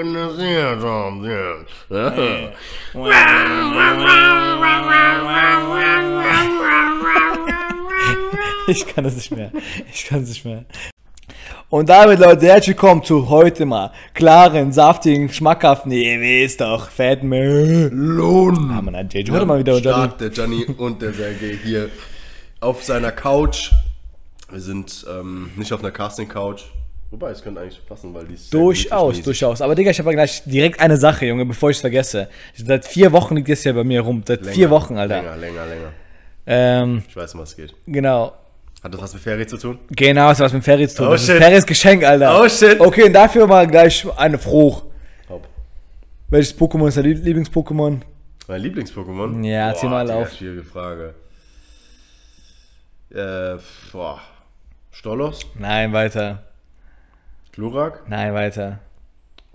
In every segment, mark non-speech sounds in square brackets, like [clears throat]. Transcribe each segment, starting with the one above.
When the sea comes in. Ich kann das nicht mehr. Ich kann es nicht mehr. Und damit, Leute, herzlich willkommen zu heute mal klaren, saftigen, schmackhaften, ihr wisst doch, fetten. Lohn. Ah, man, JJ, heute mal wieder Stark, der Gianni und der Sergej hier auf seiner Couch. Wir sind ähm, nicht auf einer Casting-Couch. Wobei, es könnte eigentlich passen, weil die ist Durchaus, durchaus. Aber Digga, ich habe gleich direkt eine Sache, Junge, bevor ich es vergesse. Seit vier Wochen liegt das ja bei mir rum. Seit Länger, vier Wochen, Alter. Länger, länger, länger. Ähm, Ich weiß, um was es geht. genau. Hat das was mit Ferien zu tun? Genau, das hat was mit Ferry zu tun. Oh, das ist shit. Ferrys Geschenk, Alter. Oh, shit. Okay, und dafür mal gleich eine Frucht. Hopp. Welches Pokémon ist dein Lie- Lieblings-Pokémon? Mein Lieblings-Pokémon? Ja, zieh mal auf. Schwierige Frage. Äh, boah. Stolos? Nein, weiter. Glurak? Nein, weiter.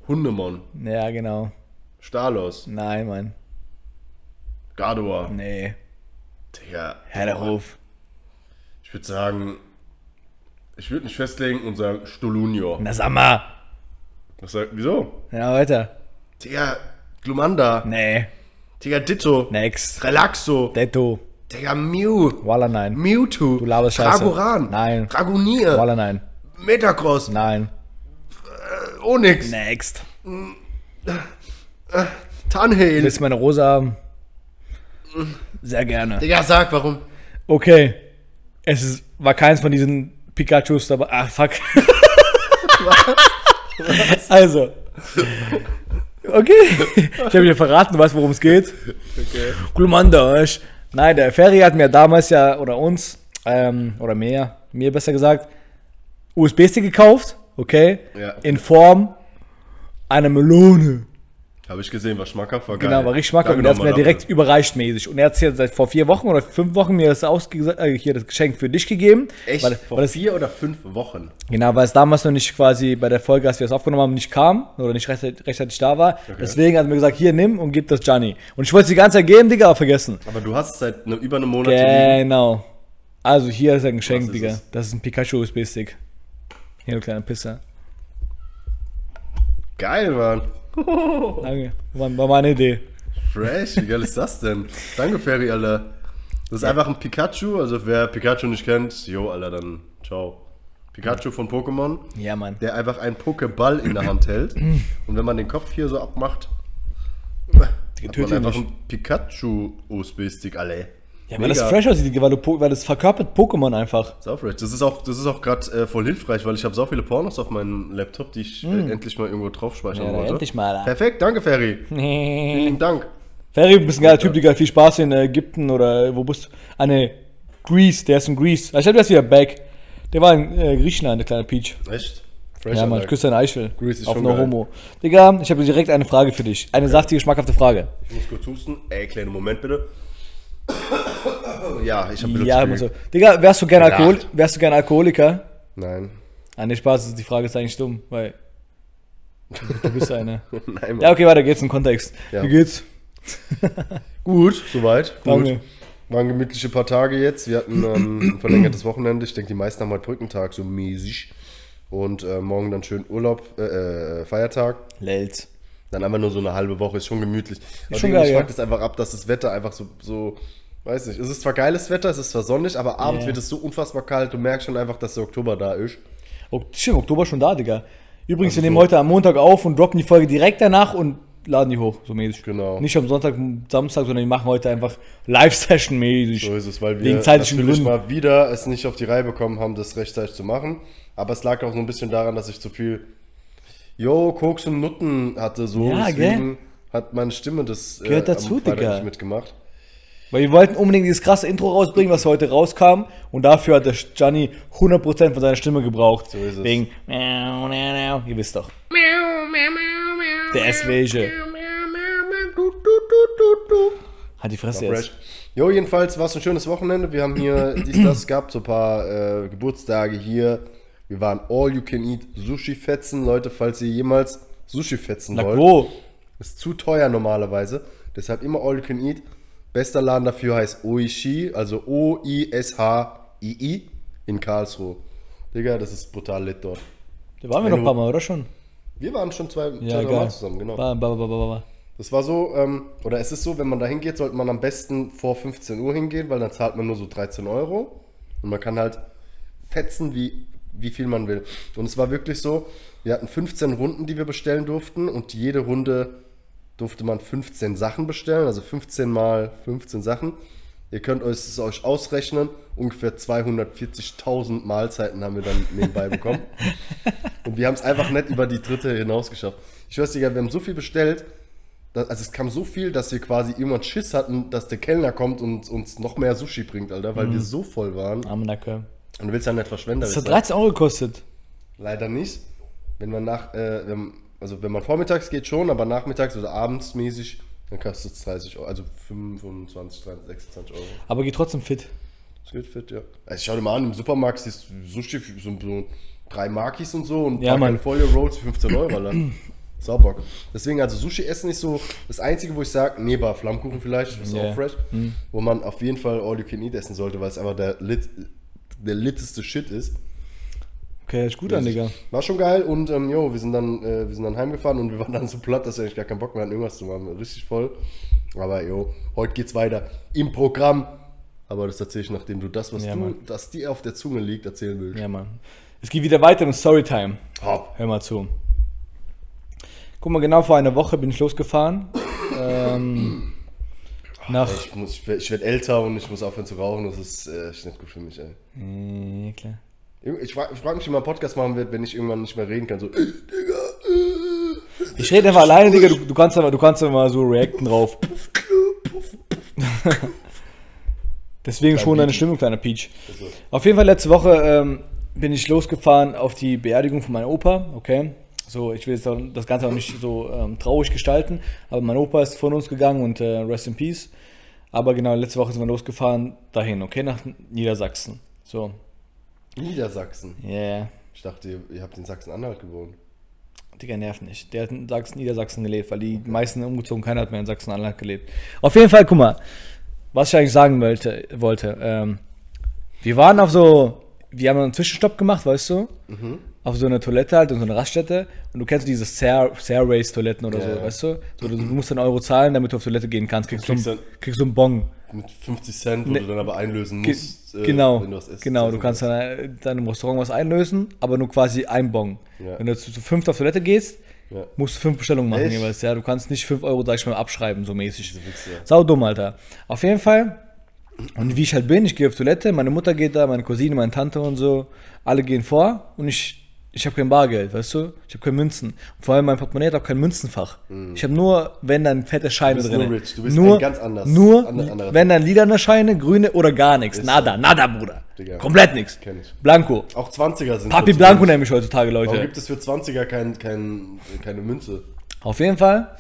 Hundemon? Ja, genau. Stalos? Nein, Mann. Gardevoir? Nee. Digga. Herr der Ruf. Ich würde sagen, ich würde nicht festlegen und sagen Stolunio. Na, sag mal. Was sagt, wieso? Ja, weiter. Digga, Glumanda. Nee. Digga, Ditto. Next. Relaxo. Detto. Digga, Mew. Walla, nein. Mewtwo. Du laberst Scheiße. Dragoran. Nein. Dragonier. Walla, nein. Metacross. Nein. Onyx. Next. Tanhail. Willst du meine Rose haben? Sehr gerne. Digga, sag warum. Okay. Es ist, war keins von diesen Pikachus dabei. Ach, fuck. Also. Okay. Ich habe dir verraten, du weißt, worum es geht. Okay. Du? Nein, der Ferry hat mir damals ja, oder uns, ähm, oder mir, mir besser gesagt, USB-Stick gekauft, okay? Ja. In Form einer Melone. Habe ich gesehen, war schmackhaft, war geil. Genau, war richtig schmackhaft. Und er hat mir direkt dafür. überreicht mäßig. Und er hat es jetzt seit vor vier Wochen oder fünf Wochen mir das, ausge äh, hier das Geschenk für dich gegeben. Echt? Weil, Vor weil das, vier oder fünf Wochen. genau, weil es damals noch nicht quasi bei der Folge, als wir es aufgenommen haben, nicht kam oder nicht rechtzeitig, rechtzeitig da war. Deswegen hat er mir gesagt, hier, nimm und gib das Gianni. Und ich wollte es die ganze Zeit geben, Digga, aber vergessen. Aber du hast es seit ne, über einem Monat. Genau. Also hier ist ein Geschenk, ist Digga. es? Das ist ein Pikachu USB-Stick. Hier, du kleiner Pisser. Geil, Mann. Danke. War, war meine Idee. Fresh, wie geil ist das denn? Danke, Ferry, Alter. Das ist einfach ein Pikachu, also wer Pikachu nicht kennt, jo, Alter, dann ciao. Pikachu von Pokémon, Ja, Mann. der einfach einen Pokéball in der Hand hält. [clears throat] Und wenn man den Kopf hier so abmacht, hat tötet man einfach nicht. einen Pikachu-USB-Stick, alle. Ja, weil das fresh aussieht, Digga, weil, du, weil das verkörpert Pokémon einfach. Sau fresh. Das ist auch, das ist auch gerade äh, voll hilfreich, weil ich habe so viele Pornos auf meinem Laptop, die ich äh, endlich mal irgendwo drauf speichern Hm. Ja, wollte. endlich mal. Perfekt, danke, Ferry. [laughs] Vielen Dank. Ferry, du bist ein geiler Typ, Digga. Viel Spaß in Ägypten oder wo bist du? Ah, ne. Greece, der ist in Greece. Ah, Ich hab das wieder back. Der war in äh, Griechenland, der kleine Peach. Echt? Fresh, Ja, Mann, ich küsse deine Eichel. Greece ist Auf no geil. Homo. Digga, ich habe direkt eine Frage für dich. Eine saftige, schmackhafte Frage. Ich muss kurz husten. Ey, kleinen Moment bitte. Ja, ich habe Ja, immer so. Digga, wärst du gerne. Alkohol wärst du gern Alkoholiker? Nein. Ah, ne, Spaß, die Frage ist eigentlich dumm, weil du bist eine. [laughs] Nein, Mann. Ja, okay, weiter geht's im Kontext. Ja. Wie geht's? [laughs] Gut, soweit. Gut. Danke. Waren gemütliche paar Tage jetzt. Wir hatten ähm, ein verlängertes Wochenende. Ich denke, die meisten haben heute Brückentag, so mäßig. Und äh, morgen dann schön Urlaub, äh, äh, Feiertag. Lels. Dann einfach nur so eine halbe Woche, ist schon gemütlich. Aber schon geil, ich ja. fuck das einfach ab, dass das Wetter einfach so, so, weiß nicht, es ist zwar geiles Wetter, es ist zwar sonnig, aber abends Ja. wird es so unfassbar kalt, du merkst schon einfach, dass der Oktober da ist. Oh, stimmt, Oktober schon da, Digga. Übrigens, Also wir nehmen so- heute am Montag auf und droppen die Folge direkt danach und laden die hoch, so mäßig. Genau. Nicht am Sonntag, Samstag, sondern die machen heute einfach Live-Session mäßig. So ist es, weil wir Wegen zeitlichen natürlich Gründen. mal wieder es nicht auf die Reihe bekommen haben, das rechtzeitig zu machen. Aber es lag auch so ein bisschen daran, dass ich zu viel Jo, Koks und Nutten hatte so. Ja, deswegen hat meine Stimme das äh, Gehört dazu, Digga. nicht mitgemacht. Weil wir wollten unbedingt dieses krasse Intro rausbringen, was heute rauskam. Und dafür hat der Gianni 100% von seiner Stimme gebraucht. So ist es. Wegen. Ihr wisst doch. Der welche. Hat die Fresse jetzt. Jo, jedenfalls war es ein schönes Wochenende. Wir haben hier dies, das [clears throat] gehabt, so ein paar äh, Geburtstage hier. Wir waren all you can eat Sushi-Fetzen. Leute, falls ihr jemals Sushi-Fetzen wollt. wo? Ist zu teuer normalerweise. Deshalb immer all you can eat. Bester Laden dafür heißt Oishi, also O-I-S-H-I-I in Karlsruhe. Digga, das ist brutal lit dort. Da waren wir noch ein paar Mal, oder schon? Wir waren schon zwei, Ja, zwei Mal zusammen, genau. Ba, ba, ba, ba. Das war so, ähm, oder es ist so, wenn man da hingeht, sollte man am besten vor 15 Uhr hingehen, weil dann zahlt man nur so 13 Euro. Und man kann halt fetzen, wie, wie viel man will. Und es war wirklich so, wir hatten 15 Runden, die wir bestellen durften und jede Runde durfte man 15 Sachen bestellen, also 15 mal 15 Sachen. Ihr könnt euch es euch ausrechnen, ungefähr 240.000 Mahlzeiten haben wir dann nebenbei bekommen. [laughs] Und wir haben es einfach nicht über die dritte hinaus geschafft. Ich weiß nicht, wir haben so viel bestellt, dass, also es kam so viel, dass wir quasi irgendwann Schiss hatten, dass der Kellner kommt und uns noch mehr Sushi bringt, Alter, weil wir so voll waren. Arme Nacke. Und du willst ja nicht verschwenderisch Das hat sein. 13 Euro gekostet. Leider nicht. Wenn man nach, äh, wenn, also wenn man vormittags geht schon, aber nachmittags oder abends mäßig, dann kostet es 30 Euro, also 25, 30, 26 Euro. Aber geht trotzdem fit. Das geht fit, ja. Also schau dir mal an, im Supermarkt siehst du Sushi für so, so drei Markis und so und Ja. California Rolls für 15 Euro, Alter. [clears throat] Saubock. Deswegen, also Sushi essen ist so das Einzige, wo ich sage, nee, bei Flammkuchen vielleicht, das ist Ja. auch fresh, wo man auf jeden Fall All You Can Eat essen sollte, weil es einfach der, lit, der litteste Shit ist. Okay, hört sich gut an, Digga. War schon geil und ähm, jo, wir sind dann, äh, wir sind dann heimgefahren und wir waren dann so platt, dass wir eigentlich gar keinen Bock mehr hatten, irgendwas zu machen. Richtig voll. Aber jo, heute geht's weiter im Programm. Aber das erzähle ich, nachdem du das, was Ja, du, das dir auf der Zunge liegt, erzählen willst. Ja, Mann. Es geht wieder weiter mit Storytime. Hopp. Hör mal zu. Guck mal, genau vor einer Woche bin ich losgefahren. ähm, nach. Ich, muss- ich, ich werde älter und ich muss aufhören zu rauchen. Das ist äh, nicht gut für mich, ey. Ja, klar. Ich frage frag mich, wie man einen Podcast machen wird, wenn ich irgendwann nicht mehr reden kann. So, Ich rede einfach alleine, Digga. Du, du kannst aber, du kannst aber mal so reacten drauf. Deswegen schon deine Stimmung, kleiner Peach. so. Auf jeden Fall letzte Woche ähm, bin ich losgefahren auf die Beerdigung von meinem Opa, okay? So, ich will jetzt das Ganze auch nicht so ähm, traurig gestalten, aber mein Opa ist von uns gegangen und äh, rest in peace. Aber genau, letzte Woche sind wir losgefahren dahin, okay, nach Niedersachsen. So, Niedersachsen. yeah. Ich dachte, ihr, ihr habt in Sachsen-Anhalt gewohnt. Digga, nervt nicht. Der hat in Sachsen, Niedersachsen gelebt, weil die meisten umgezogen, keiner hat mehr in Sachsen-Anhalt gelebt. Auf jeden Fall, guck mal, was ich eigentlich sagen wollte, wollte ähm, wir waren auf so, wir haben einen Zwischenstopp gemacht, weißt du? Auf so eine Toilette halt, in so eine Raststätte. Und du kennst diese Stair, Stairways-Toiletten oder Ja, so, ja. weißt du? So, du, musst einen Euro zahlen, damit du auf Toilette gehen kannst. Kriegst, Kriegst dann- kriegst so einen Bon. Mit 50 Cent, wo Ne- du dann aber einlösen Ge- musst, äh, genau, wenn du was isst. genau. Du kannst dann, äh, dann im Restaurant was einlösen, aber nur quasi ein Bon. Ja. Wenn du zu, zu fünft auf Toilette gehst, Ja. musst du fünf Bestellungen machen Echt? jeweils. Ja, du kannst nicht 5 Euro, sag ich mal, abschreiben, so mäßig. Diese Wichser. Sau dumm, Alter. Auf jeden Fall. Und wie ich halt bin, ich gehe auf Toilette, meine Mutter geht da, meine Cousine, meine Tante und so, alle gehen vor und ich, ich habe kein Bargeld, weißt du? Ich habe keine Münzen. Und vor allem mein Portemonnaie hat auch kein Münzenfach. Ich habe nur, wenn dann fette Scheine Mhm. Du bist drin. nur rich, du bist nur, ganz anders- Nur, ander- wenn dann lilane Scheine, grüne oder gar nichts. Nada, nada, Bruder. Digga. Komplett nichts. Kenn ich. Blanco. Auch 20er sind Papi Blanco nenne ich heutzutage, Warum Leute. gibt es für 20er kein, kein, keine Münze? Auf jeden Fall,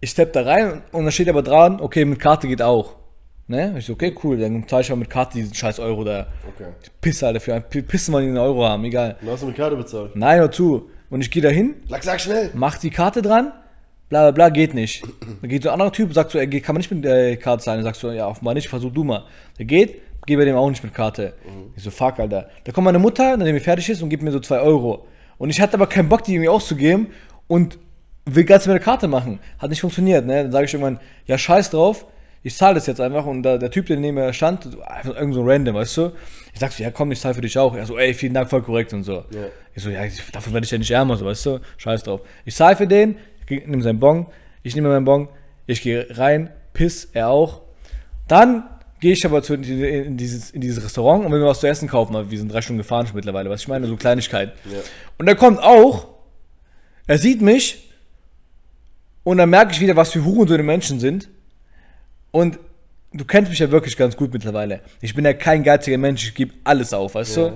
ich stepp da rein und da steht aber dran, okay, mit Karte geht auch. Ne? Ich so, okay, cool, dann zahle ich mal mit Karte diesen scheiß Euro da. Okay. Pisse, Alter, für ein Pissen in den Euro haben, egal. Und hast du mit Karte bezahlt? Nein, hör zu. Und ich gehe da hin, Sag, sag schnell! mach die Karte dran, bla bla bla, geht nicht. Dann geht so ein anderer Typ, sagt so, ey, geht- kann man nicht mit der Karte zahlen? Dann sagst du, ja, offenbar nicht, versuch du mal. Der geht, geh bei dem auch nicht mit Karte. Ich so, fuck, Alter. Da kommt meine Mutter, nachdem die fertig ist, und gibt mir so zwei Euro. Und ich hatte aber keinen Bock, die irgendwie auszugeben und will ganz mit der Karte machen. Hat nicht funktioniert, ne? Dann sage ich irgendwann, ja, scheiß drauf, ich zahle das jetzt einfach. Und da, der Typ, der neben mir stand, so, einfach irgend so random, weißt du? Ich sag so, ja komm, ich zahle für dich auch. Er so, ey, vielen Dank, voll korrekt und so. Ja. Ich so, ja, davon werde ich ja nicht ärmer, so, weißt du? Scheiß drauf. Ich zahle für den, ich nehme seinen Bon, ich nehme meinen Bon, ich gehe rein, piss, er auch. Dann gehe ich aber zu, in, dieses, in dieses Restaurant und will mir was zu essen kaufen, weil wir sind drei Stunden gefahren schon mittlerweile, was ich meine, so Kleinigkeit. Ja. Und er kommt auch, er sieht mich und dann merke ich wieder, was für Hurensöhne Menschen sind. Und du kennst mich ja wirklich ganz gut mittlerweile. Ich bin ja kein geiziger Mensch, ich gebe alles auf, weißt du? Ja, ja.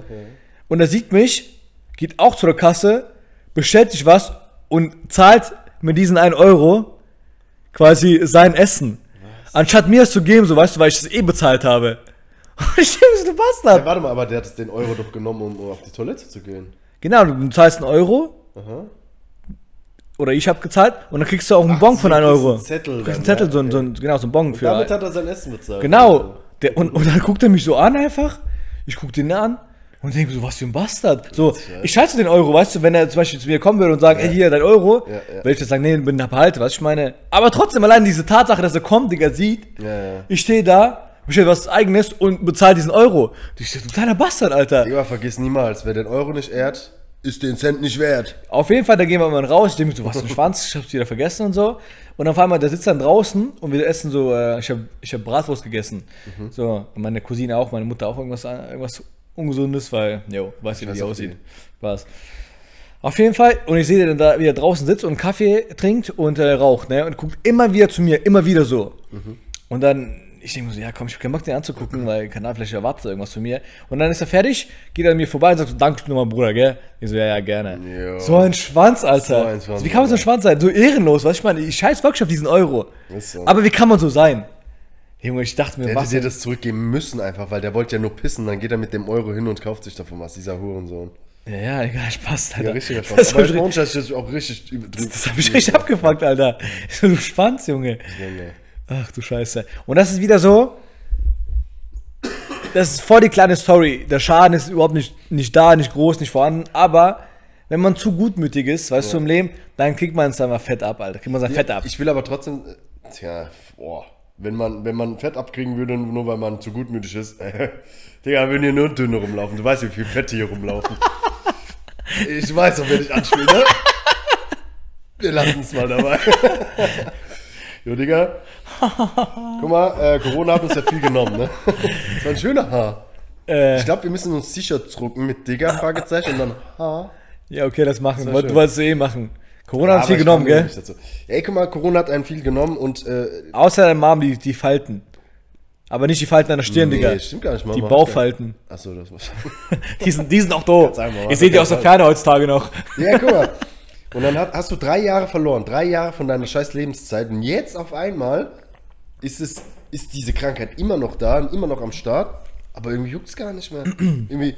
Und er sieht mich, geht auch zu der Kasse, bestellt sich was und zahlt mit diesen 1 Euro quasi sein Essen. Anstatt mir es zu geben, so weißt du, weil ich es eh bezahlt habe. Und [laughs] ich denke, du Ja, Bastard. warte mal, aber der hat den Euro doch genommen, um, um auf die Toilette zu gehen. Genau, du zahlst einen Euro. Oder ich habe gezahlt und dann kriegst du auch einen Bon von du 1 kriegst Euro. einen Zettel Du kriegst einen Zettel, ja, so, ein- so, ein- genau, so ein Bon für. Damit hat er sein Essen bezahlt. Genau. Der, und, und dann guckt er mich so an einfach. Ich guck den an und denke so, was für ein Bastard. So, ich scheiße den Euro, weißt du, wenn er zum Beispiel zu mir kommen würde und sagen, ey, hier, dein Euro, Ja, ja. würde ich jetzt sagen, nee, bin behalte, was ich meine. Aber trotzdem, allein diese Tatsache, dass er kommt, Digga, sieht, Ja, ja. ich stehe da, bestelle was Eigenes und bezahle diesen Euro. Ich stehe, du kleiner Bastard, Alter. Digga, vergiss niemals, wer den Euro nicht ehrt, ist den Cent nicht wert. Auf jeden Fall, da gehen wir mal raus. Ich denke mir so, was für ein Schwanz, ich hab's wieder vergessen und so. Und auf einmal, der sitzt dann draußen und wir essen so, äh, ich habe ich hab Bratwurst gegessen. So, und meine Cousine auch, meine Mutter auch irgendwas, irgendwas Ungesundes, weil, jo, weißt du, wie weiß die aussieht. Spaß. Auf jeden Fall, und ich sehe den da, wie er draußen sitzt und Kaffee trinkt und äh, raucht, ne? Und guckt immer wieder zu mir, immer wieder so. Und dann, ich denke mir so, ja komm, ich hab keinen Bock, den anzugucken, weil, keine Ahnung, vielleicht erwartet er irgendwas von mir. Und dann ist er fertig, geht er an mir vorbei und sagt so, danke nochmal, Bruder, gell? Ich so, ja, ja, gerne. Jo. So ein Schwanz, Alter. So ein Schwanz, wie kann man so ein. Schwanz sein? So ehrenlos, was ich meine? Ich scheiß wirklich auf diesen Euro. So. Aber wie kann man so sein? Junge, ich dachte mir, Der was hätte dir das zurückgeben müssen einfach, weil der wollte ja nur pissen, dann geht er mit dem Euro hin und kauft sich davon was, dieser Hurensohn. Ja, ja, egal, Spaß, Alter. Ja, richtiger Das Spaß. hab Aber ich, ich das ist auch richtig drüber. das hab ich richtig abgefuckt, Alter. [laughs] So ein Schwanz, Junge. Junge. Ach du Scheiße. Und das ist wieder so. Das ist voll die kleine Story. Der Schaden ist überhaupt nicht, nicht da, nicht groß, nicht vorhanden. Aber wenn man zu gutmütig ist, weißt du, im Leben, dann kriegt man es einfach fett ab, Alter. Kriegt man sein Fett ab. Ich will aber trotzdem, tja, boah, wenn man, wenn man Fett abkriegen würde, nur weil man zu gutmütig ist, [laughs] Digga, würden hier nur dünne rumlaufen. Du weißt, wie viel Fette hier rumlaufen. [laughs] ich weiß auch, wen ich anspiele, ne? Wir lassen es mal dabei. [laughs] jo, Digga. Guck mal, äh, Corona hat uns ja viel genommen, ne? Das war ein schöner Haar. Äh, Ich glaube, wir müssen uns T-Shirt drucken mit Digga, Fragezeichen und dann Haar. ja, okay, das machen. war Du wolltest es eh machen. Corona hat Aber viel genommen, gell? Ey, guck mal, Corona hat einen viel genommen und äh, Außer deinem Mom, die, die Falten. Aber nicht die Falten an der Stirn, Digga. Nee, stimmt gar nicht, Mama. Die Bauchfalten. Achso, das war's. [laughs] Die sind, die sind auch doof. Ihr seht die hat aus der Ferne heutzutage noch. ja, guck mal. [laughs] Und dann hat, hast du drei Jahre verloren, drei Jahre von deiner scheiß Lebenszeit. Und jetzt auf einmal ist es, ist diese Krankheit immer noch da und immer noch am Start, aber irgendwie juckt es gar nicht mehr. [clears throat] irgendwie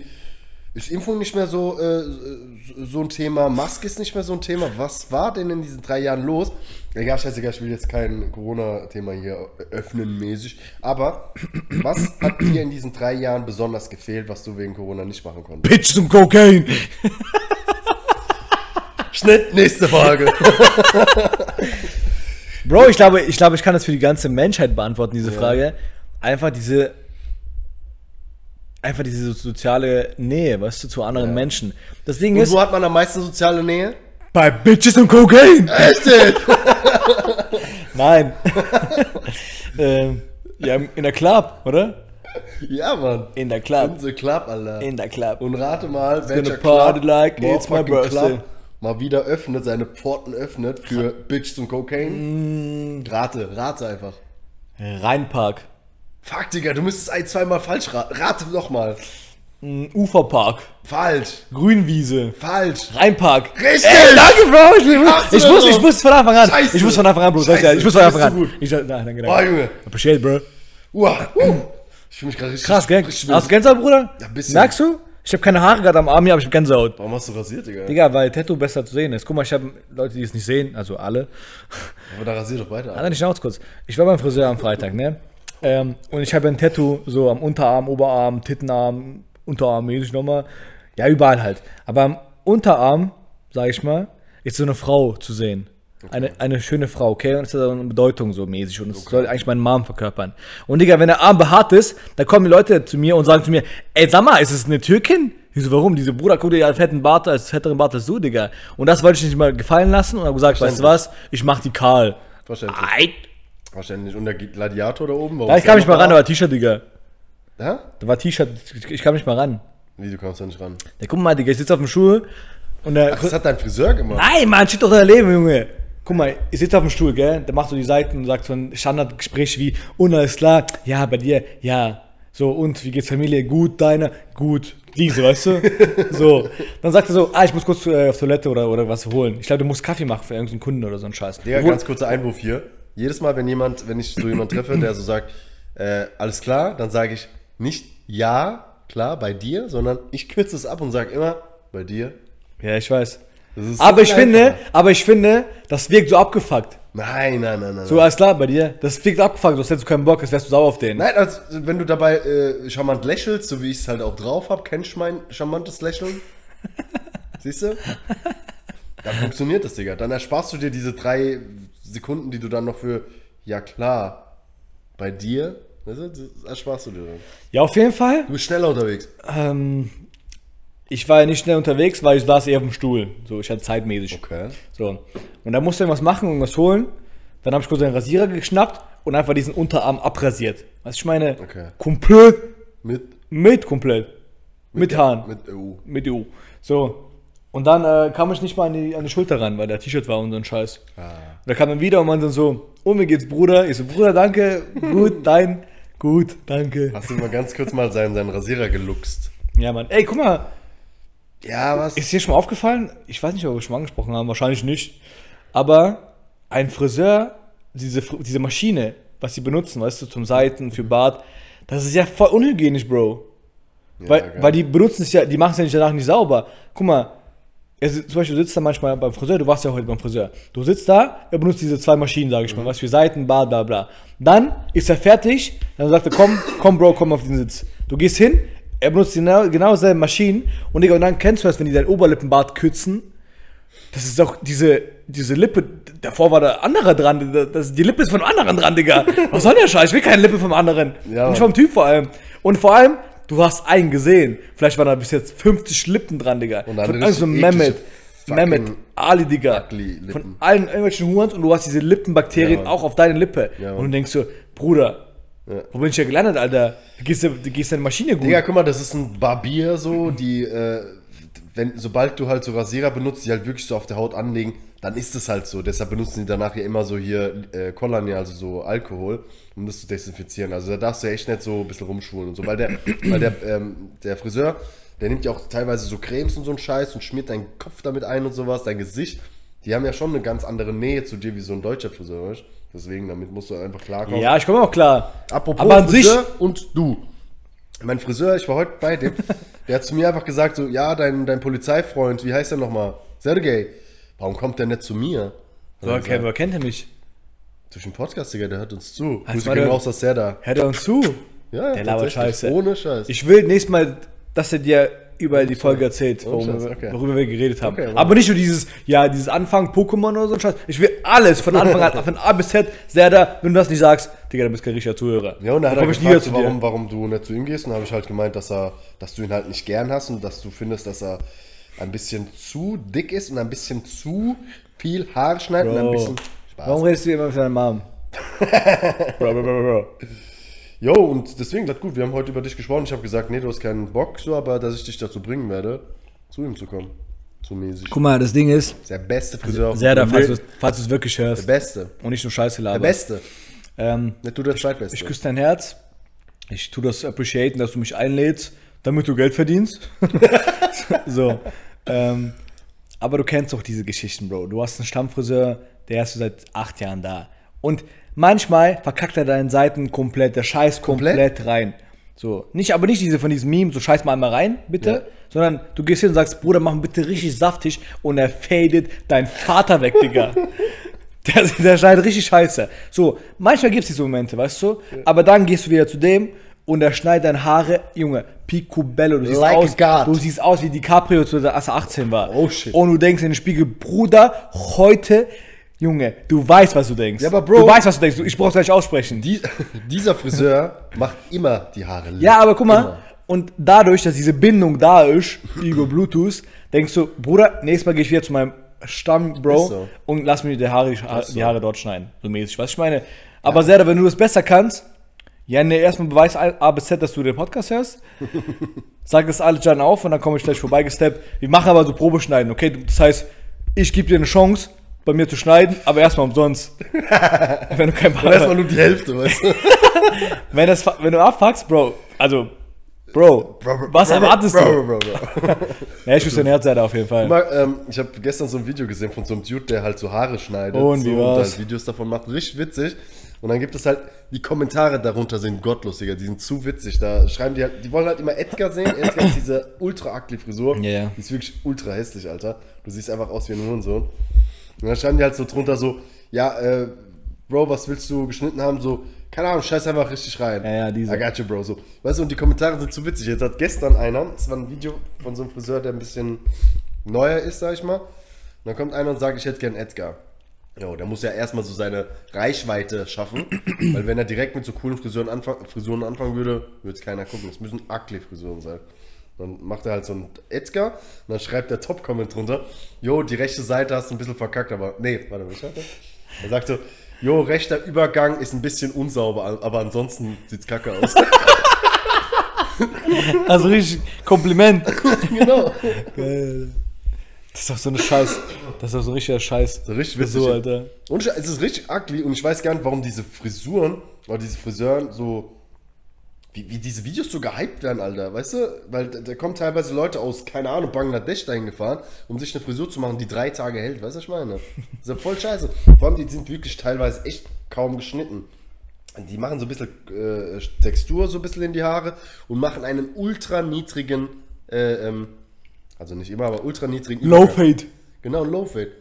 ist Impfung nicht mehr so, äh, so- so ein Thema, Maske ist nicht mehr so ein Thema. Was war denn in diesen drei Jahren los? Egal, scheißegal, ich will jetzt kein Corona-Thema hier öffnen mäßig. Aber was hat dir in diesen drei Jahren besonders gefehlt, was du wegen Corona nicht machen konntest? Bitch zum Cocaine. [laughs] Schnitt, nächste Frage. [laughs] Bro, ich glaube, ich glaube, ich kann das für die ganze Menschheit beantworten, diese Frage. Einfach diese, einfach diese soziale Nähe, weißt du, zu anderen Menschen. Das Ding Und ist, wo hat man am meisten soziale Nähe? bei Bitches und Cocaine. Echt jetzt? [laughs] Nein. [laughs] ähm, ja, in der Club, oder? Ja, Mann. In der Club. In the Club, Alter. In der Club. Und rate mal, welcher party Club, like it's my birthday. Mal wieder öffnet, seine Pforten öffnet für Bitches und Cocaine. Rate, rate einfach. Rheinpark. Fuck, Digga, du müsstest ein, zweimal falsch raten. Rate nochmal. Mm, Uferpark. Falsch. Grünwiese. Falsch. Rheinpark. Richtig! Ey, danke, Bro. Ich, ich, wusste, noch? ich wusste von Anfang an. Scheiße. Ich wusste von Anfang an, Bro. Ich Scheiße, Ich wusste von Anfang an. gut. Ich, nein, danke, danke. Junge. Appreciate, Bro. Uah. Uh. Ich fühle mich gerade richtig. Krass, gell? richtig Hast du Gänsehaut, Bruder? Ja, ein bisschen. Merkst du? Ich habe keine Haare gerade am Arm hier, aber ich habe Gänsehaut. Warum hast du rasiert, Digga? Digga, weil Tattoo besser zu sehen ist. Guck mal, ich habe Leute, die es nicht sehen, also alle. Aber da rasier doch weiter. Alter, nicht Schnauze kurz. Ich war beim Friseur am Freitag, ne? Ähm, und ich habe ein Tattoo so am Unterarm, Oberarm, Tittenarm, Unterarm, mäßig nochmal. Ja, überall halt. Aber am Unterarm, sag ich mal, ist so eine Frau zu sehen. Eine, eine schöne Frau, okay? Und es hat so eine Bedeutung so mäßig. Und es soll eigentlich meinen Mom verkörpern. Und Digga, wenn der Arm behaart ist, dann kommen die Leute zu mir und sagen zu mir, ey, sag mal, ist es eine Türkin? Ich so, warum? Diese Bruder, guck dir ja fetten Bart, als fetteren Bart als du, Digga. Und das wollte ich nicht mal gefallen lassen und habe gesagt, weißt du was? Ich mach die kahl. Wahrscheinlich. Eit. Wahrscheinlich. Und der Gladiator da oben. warum Ja, ich kam nicht mal ran, da war T-Shirt, Digga. Hä? Da war T-Shirt, ich- kam nicht mal ran. Wie, du kommst da nicht ran? Der guck mal, Digga, ich sitze auf dem Stuhl und der. Ach, das hat dein Friseur gemacht. Nein, Mann, steht doch in der Leben, Junge. Guck mal, ich sitze auf dem Stuhl, gell? Der macht so die Seiten und sagt so ein Standardgespräch wie, und alles klar, ja, bei dir, ja. So, und wie geht's Familie? Gut, deine, gut. Diese, weißt du? [laughs] So. Dann sagt er so, ah, ich muss kurz äh, auf Toilette oder, oder was holen. Ich glaube, du musst Kaffee machen für irgendeinen Kunden oder so einen Scheiß. Digga, Obwohl- ganz kurzer Einwurf hier. Jedes Mal, wenn jemand, wenn ich so jemanden treffe, der so sagt, äh, alles klar, dann sage ich nicht ja, klar, bei dir, sondern ich kürze es ab und sage immer, bei dir, Ja, ich weiß. Aber ich finde, aber ich finde, das wirkt so abgefuckt. Nein, nein, nein, nein. So, alles klar bei dir. Das wirkt abgefuckt, sonst hättest du keinen Bock, als wärst du sauer auf den. Nein, also wenn du dabei äh, charmant lächelst, so wie ich es halt auch drauf habe, kennst du mein charmantes Lächeln? [laughs] Siehst du? Dann funktioniert das, Digga. Dann ersparst du dir diese drei Sekunden, die du dann noch für, ja klar, bei dir, weißt du, das ersparst du dir dann. Ja, auf jeden Fall. Du bist schneller unterwegs. Ähm, ich war ja nicht schnell unterwegs, weil ich saß eher auf dem Stuhl. So, ich hatte zeitmäßig. Okay. So. Und da musste ich was machen, irgendwas holen. Dann habe ich kurz einen Rasierer geschnappt und einfach diesen Unterarm abrasiert. Was ich meine, Okay. komplett Mit, mit komplett. Mit, Haaren. Mit EU. Mit EU. So. Und dann äh, kam ich nicht mal an die, an die Schulter ran, weil der T-Shirt war und so ein Scheiß. Ah. Und da kam dann wieder und man dann so, oh, mir geht's, Bruder. Ich so, Bruder, danke. Gut, [laughs] dein. Gut, danke. Hast du mal ganz kurz mal seinen, seinen Rasierer geluchst? Ja, Mann. Ey, guck mal. Ja, was? Ist dir schon mal aufgefallen? Ich weiß nicht, ob wir schon mal angesprochen haben, wahrscheinlich nicht. Aber ein Friseur, diese, diese Maschine, was sie benutzen, weißt du, zum Seiten, für Bart, das ist ja voll unhygienisch, Bro. weil, geil. weil die benutzen es ja, die machen es ja nicht danach nicht sauber. Guck mal, also zum Beispiel, du sitzt da manchmal beim Friseur, du warst ja heute beim Friseur. Du sitzt da, er benutzt diese zwei Maschinen, sage ich mal, was für Seiten, Bart, bla bla. Dann ist er fertig, dann sagt er, komm, komm, Bro, komm auf den Sitz. Du gehst hin, er benutzt genau, genau dieselben Maschinen und, Digga, und dann kennst du das, wenn die dein Oberlippenbart kürzen. Das ist auch diese, diese Lippe, davor war der andere dran, das, die Lippe ist von einem anderen dran, Digga. Was soll der Scheiß? Ich will keine Lippe vom anderen. Ja, Nicht vom Typ vor allem. Und vor allem, du hast einen gesehen. Vielleicht waren da bis jetzt 50 Lippen dran, Digga. Und dann von richtig irgend so eklige Mehmet, Mehmet, Ali, Digga. Von allen irgendwelchen Hurens und du hast diese Lippenbakterien Ja, auch auf deine Lippe. Ja, und du denkst so, Bruder, Ja. wo bin ich hier gelandet, Alter? Du gehst, du gehst deine Maschine gut. Digga, guck mal, das ist ein Barbier so, die, äh, wenn, sobald du halt so Rasierer benutzt, die halt wirklich so auf der Haut anlegen, dann ist es halt so. Deshalb benutzen die danach ja immer so hier äh, Colonia, also so Alkohol, um das zu desinfizieren. Also da darfst du ja echt nicht so ein bisschen rumschwulen und so, weil der, [clears throat] weil der, ähm, der Friseur, der nimmt ja auch teilweise so Cremes und so einen Scheiß und schmiert deinen Kopf damit ein und sowas, dein Gesicht. Die haben ja schon eine ganz andere Nähe zu dir wie so ein deutscher Friseur, weißt? Deswegen, damit musst du einfach klarkommen. ja, ich komme auch klar. Apropos Aber an sich, Friseur und du. Mein Friseur, ich war heute bei dem, [laughs] der hat zu mir einfach gesagt, so, ja, dein, dein Polizeifreund, wie heißt der nochmal? Sergej, warum kommt der nicht zu mir? Er woher, kennt, woher kennt er mich? Durch den Podcast, Digga, der hört uns zu. Grüße gehen raus, dass der da. Hört er uns zu? Ja, Der labert. Scheiße. Ohne Scheiß. Ich will nächstes Mal, dass er dir überall die Folge erzählt, wir- okay. worüber wir geredet haben. Okay, wow. Aber nicht nur dieses, ja, dieses Anfang Pokémon oder so ein Scheiß. Ich will alles von Anfang an, von A bis Z. Sehr da, wenn du das nicht sagst, Digga, dann bist kein richtiger Zuhörer. ja, und dann hat er komm ich gefragt, warum, warum du nicht zu ihm gehst. Und dann habe ich halt gemeint, dass, er, dass du ihn halt nicht gern hast und dass du findest, dass er ein bisschen zu dick ist und ein bisschen zu viel Haare schneidet und ein bisschen Spaß. warum redest du immer mit deiner Mom? [laughs] bro, bro, bro, bro. Jo, und deswegen, das gut, wir haben heute über dich gesprochen. Ich habe gesagt, nee, du hast keinen Bock, so, aber dass ich dich dazu bringen werde, zu ihm zu kommen. So mäßig. Guck mal, das Ding ist, der beste Friseur auf sehr da, der falls du du es wirklich Der hörst Beste. und nicht nur Scheiße Der laberst. Beste. Ähm, Nicht du der Zweitbeste. ich küsse dein Herz. Ich tue das appreciaten, dass du mich einlädst, damit du Geld verdienst. [laughs] [laughs] so. Ähm, aber du kennst doch diese Geschichten, Bro. Du hast einen Stammfriseur, der ist seit acht Jahren da. Und manchmal verkackt er deinen Seiten komplett, der scheißt komplett, Komplett? rein. So, nicht, aber nicht diese von diesem Meme, so scheiß mal einmal rein, bitte, Ja. sondern du gehst hin und sagst, Bruder, mach bitte richtig saftig und er fadet deinen Vater weg, Digga. [laughs] Der, der schneidet richtig scheiße. So, manchmal gibt es diese Momente, weißt du? Aber dann gehst du wieder zu dem und er schneidet deine Haare, Junge, picobello. Du siehst, Like aus, God. du siehst aus wie DiCaprio, als er 18 war. Oh, shit. Und du denkst in den Spiegel, Bruder, heute, Junge, du weißt, was du denkst. Ja, aber Bro- Du weißt, was du denkst. Ich brauch's gar nicht aussprechen. Die, dieser Friseur macht immer die Haare lang. Ja, aber guck mal, Immer. und dadurch, dass diese Bindung da ist, über Bluetooth, denkst du, Bruder, nächstes Mal gehe ich wieder zu meinem Stamm-Bro Ist so. und lass mir die Haare, die, Ist so. Haare dort schneiden. So mäßig. Was ich meine. Aber Serda, wenn du das besser kannst, ja, ne, erstmal beweis A bis Z, dass du den Podcast hörst. [laughs] Sag das alle dann auf und dann komme ich gleich vorbeigesteppt. Wir machen aber so Probeschneiden, okay? Das heißt, ich gebe dir eine Chance, bei mir zu schneiden, aber erstmal umsonst. [laughs] wenn du kein Aber erstmal nur die Hälfte, weißt du? [laughs] wenn, das, wenn du abfuckst, Bro, also Bro, Bro, bro, was bro, erwartest du? Bro, bro, bro. [laughs] Ja, ich den Herzseite auf jeden Fall. Mal, ähm, ich habe gestern so ein Video gesehen von so einem Dude, der halt so Haare schneidet Und so, wie und halt Videos davon macht. Richtig witzig. Und dann gibt es halt, die Kommentare darunter sind gottlos, Digga. Die sind zu witzig. Da schreiben die halt, die wollen halt immer Edgar sehen. Edgar ist diese ultra ugly Frisur. Ja. Die ist wirklich ultra hässlich, Alter. Du siehst einfach aus wie ein Hurensohn. Und dann schreiben die halt so drunter so, ja, äh, Bro, was willst du geschnitten haben? So, keine Ahnung, scheiß einfach richtig rein. Ja, ja, diese. I got you, Bro. So. Weißt du, und die Kommentare sind zu witzig. Jetzt hat gestern einer, das war ein Video von so einem Friseur, der ein bisschen neuer ist, sag ich mal. Und dann kommt einer und sagt, ich hätte gern Edgar. Jo, der muss ja erstmal so seine Reichweite schaffen, [clears throat] weil wenn er direkt mit so coolen Frisuren, anfang, Frisuren anfangen würde, würde es keiner gucken. Es müssen Ugly-Frisuren sein. Dann macht er halt so einen Edgar und dann schreibt der Top-Comment drunter, jo, die rechte Seite hast du ein bisschen verkackt, aber, nee, warte, was schreibt er? Er sagt so, jo, rechter Übergang ist ein bisschen unsauber, aber ansonsten sieht's kacke aus. [laughs] Also richtig Kompliment. genau. Das ist doch so eine Scheiß. Das ist doch so ein richtiger Scheiß. So richtig witzig. So, Alter. Und es ist richtig ugly und ich weiß gar nicht, warum diese Frisuren oder diese Friseuren so. Wie, wie diese Videos so gehypt werden, Alter, weißt du? Weil da, da kommen teilweise Leute aus, keine Ahnung, Bangladesch dahin gefahren, um sich eine Frisur zu machen, die drei Tage hält, weißt du, was ich meine? Das ist ja voll scheiße. Vor allem, die sind wirklich teilweise echt kaum geschnitten. Die machen so ein bisschen äh, Textur so ein bisschen in die Haare und machen einen ultra niedrigen, äh, ähm, also nicht immer, aber ultra niedrigen Low. Fade. Genau, Low Fade.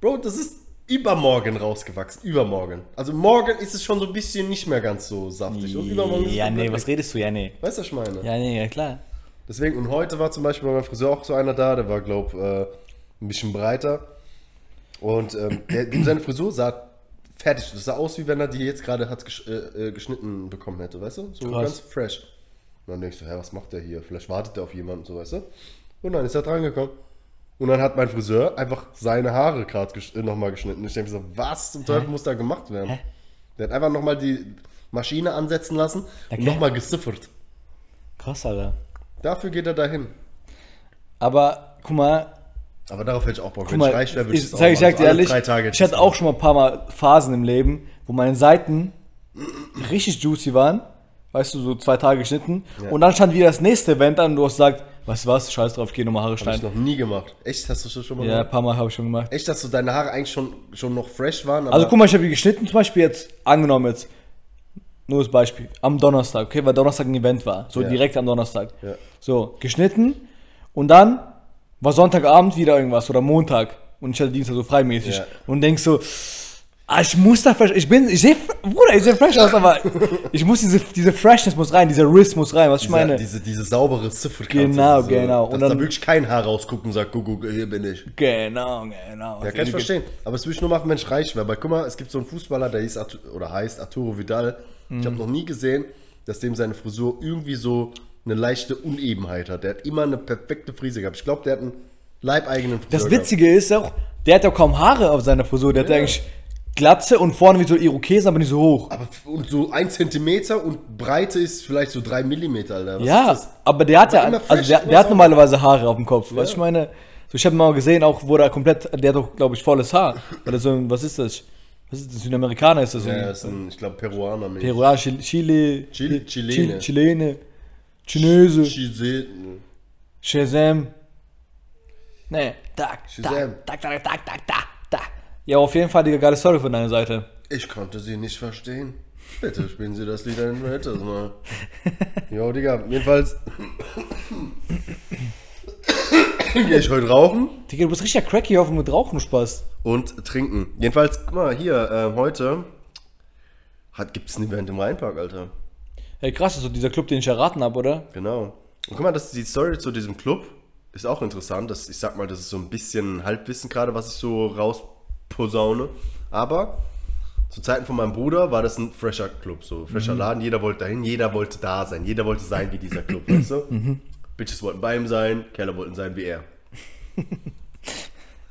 Bro, das ist übermorgen rausgewachsen. Übermorgen. Also morgen ist es schon so ein bisschen nicht mehr ganz so saftig. Und übermorgen Ja, nee, was redest du? Ja, nee. Weißt du, was ich meine? Ja, nee, ja, klar. Deswegen, und heute war zum Beispiel bei meinem Friseur auch so einer da, der war, glaub, äh, ein bisschen breiter. Und ähm, der, seine Frisur sah fertig. Das sah aus, wie wenn er die jetzt gerade hat gesch äh, äh, geschnitten bekommen hätte, weißt du? So Krass. ganz fresh. Und dann denkst du, hä, was macht der hier? Vielleicht wartet der auf jemanden, so weißt du? Und dann ist er dran gekommen. Und dann hat mein Friseur einfach seine Haare gerade gesch äh, nochmal geschnitten. Ich denke so, was zum Teufel muss da gemacht werden? Hä? Der hat einfach nochmal die Maschine ansetzen lassen und Okay. nochmal gesiffert. Krass, Alter. Dafür geht er dahin. Aber, guck mal, Aber darauf hätte ich auch Bock. guck Wenn mal, ich reich wäre, würde ich ich, das sag, ich sag dir ehrlich, ich hatte auch schon mal ein paar Mal Phasen im Leben, wo meine Seiten richtig juicy waren. Weißt du, so zwei Tage geschnitten. Und dann stand wieder das nächste Event an und du hast gesagt, weißt du was, scheiß drauf, ich geh nochmal Haare Hab ich schneiden. noch nie gemacht. Echt? Hast du das schon mal Ja, ein gemacht? paar Mal habe ich schon gemacht. Echt, dass du deine Haare eigentlich schon, schon noch fresh waren? Also guck mal, ich habe die geschnitten, zum Beispiel jetzt, angenommen jetzt, nur das Beispiel, am Donnerstag, okay, weil Donnerstag ein Event war, so Ja. direkt am Donnerstag. Ja. So, geschnitten und dann war Sonntagabend wieder irgendwas oder Montag und ich hatte Dienstag so freimäßig Ja. und denkst so, ah, ich muss da fresh, ich bin, ich sehe, Bruder, ich sehe fresh aus, aber ich muss diese, diese Freshness muss rein, dieser Riss muss rein, was ich diese, meine. diese, diese saubere Zifferkante. Genau, diese, genau. Dass Und da dann- wirklich kein Haar rausguckt und sagt, guck, guck, hier bin ich. genau, genau. Ja, kann ich verstehen. Aber das würde ich nur machen, wenn ich reich wäre. Weil guck mal, es gibt so einen Fußballer, der hieß Artu oder heißt Arturo Vidal. Ich habe noch nie gesehen, dass dem seine Frisur irgendwie so eine leichte Unebenheit hat. Der hat immer eine perfekte Frise gehabt. Ich glaube, der hat einen leibeigenen Friseur. Das Witzige ist auch, der hat ja kaum Haare auf seiner Frisur. Der hat Ja. eigentlich Glatze und vorne wie so Irokesen, aber nicht so hoch. Aber und so ein Zentimeter und Breite ist vielleicht so drei Millimeter, Alter. Was ja, aber der hat Aber ja, also der, der hat normalerweise Haare auf dem Kopf. Weißt du, ich meine, so ich habe mal gesehen, auch wo der komplett, der hat doch, glaube ich, volles Haar. Oder so, ein- was ist das? Was ist das? Südamerikaner ist das? Ja, ein ist ein, ich glaube, Peruaner. mäßig. Peruaner, Chile, Chile, Chile- Chilene. Chile, Chilene, Chinese, Chise- Shazam. Nee, tak, tak, tak, tak, tak, tak, tak. Ja, auf jeden Fall die geile Story von deiner Seite. Ich konnte sie nicht verstehen. Bitte spielen Sie das Lied ein weiteres Mal. Jo, Digga, jedenfalls. [coughs] Gehe ich heute rauchen Digga, du bist richtiger Cracky auf mit Rauchen Spaß. und trinken. Jedenfalls, guck mal, hier, äh, heute gibt es ein Event im Rheinpark, Alter. Hey, krass, das ist so dieser Club, den ich erraten habe, oder? Genau. Und guck mal, das die Story zu diesem Club ist auch interessant. Das, ich sag mal, das ist so ein bisschen Halbwissen gerade, was ich so rausposaune. Aber zu Zeiten von meinem Bruder war das ein fresher Club, so fresher Laden. Jeder wollte dahin, jeder wollte da sein, jeder wollte sein wie dieser Club, [clears throat] weißt du? Bitches wollten bei ihm sein, Kerle wollten sein wie er. [laughs]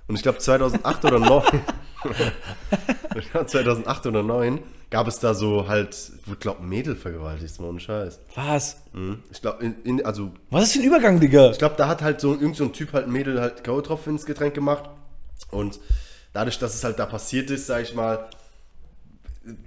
Und ich glaube 2008 oder 9, [laughs] ich glaub, 2008 oder 9 gab es da so halt, ich glaube Mädel vergewaltigt, mal ohne Scheiß. Was? Mhm. Ich glaube, also Was ist für ein Übergang, Digga? ich glaube, da hat halt so irgend so ein Typ halt ein Mädel halt K.O.-Tropfen ins Getränk gemacht. Und dadurch, dass es halt da passiert ist, sag ich mal,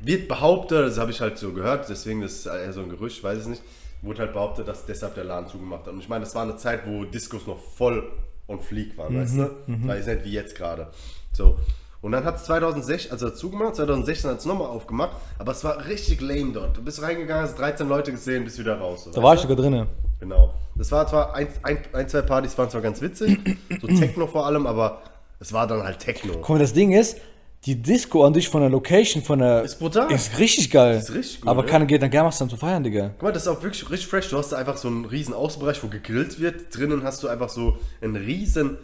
wird behauptet, das habe ich halt so gehört, deswegen ist eher so ein Gerücht, weiß ich nicht, wurde halt behauptet, dass deshalb der Laden zugemacht hat. Und ich meine, das war eine Zeit, wo Discos noch voll on fleek waren, weißt du? War jetzt nicht wie jetzt gerade. So. Und dann hat es 2016, also zugemacht, 2016 hat es nochmal aufgemacht, aber es war richtig lame dort. Du bist reingegangen, hast 13 Leute gesehen, bist wieder raus. so, Da war ich sogar drinne. Genau. Das war zwar ein, ein, ein, zwei Partys waren zwar ganz witzig, so [clears throat] Techno vor allem, aber es war dann halt Techno. Guck mal, das Ding ist, die Disco an sich von der Location, von der. Ist brutal. Ist richtig geil. Ist richtig gut, Aber keiner geht dann gerne was dann zu feiern, Digga. Guck mal, das ist auch wirklich richtig fresh. Du hast da einfach so einen riesen Außenbereich, wo gegrillt wird. Drinnen hast du einfach so einen riesen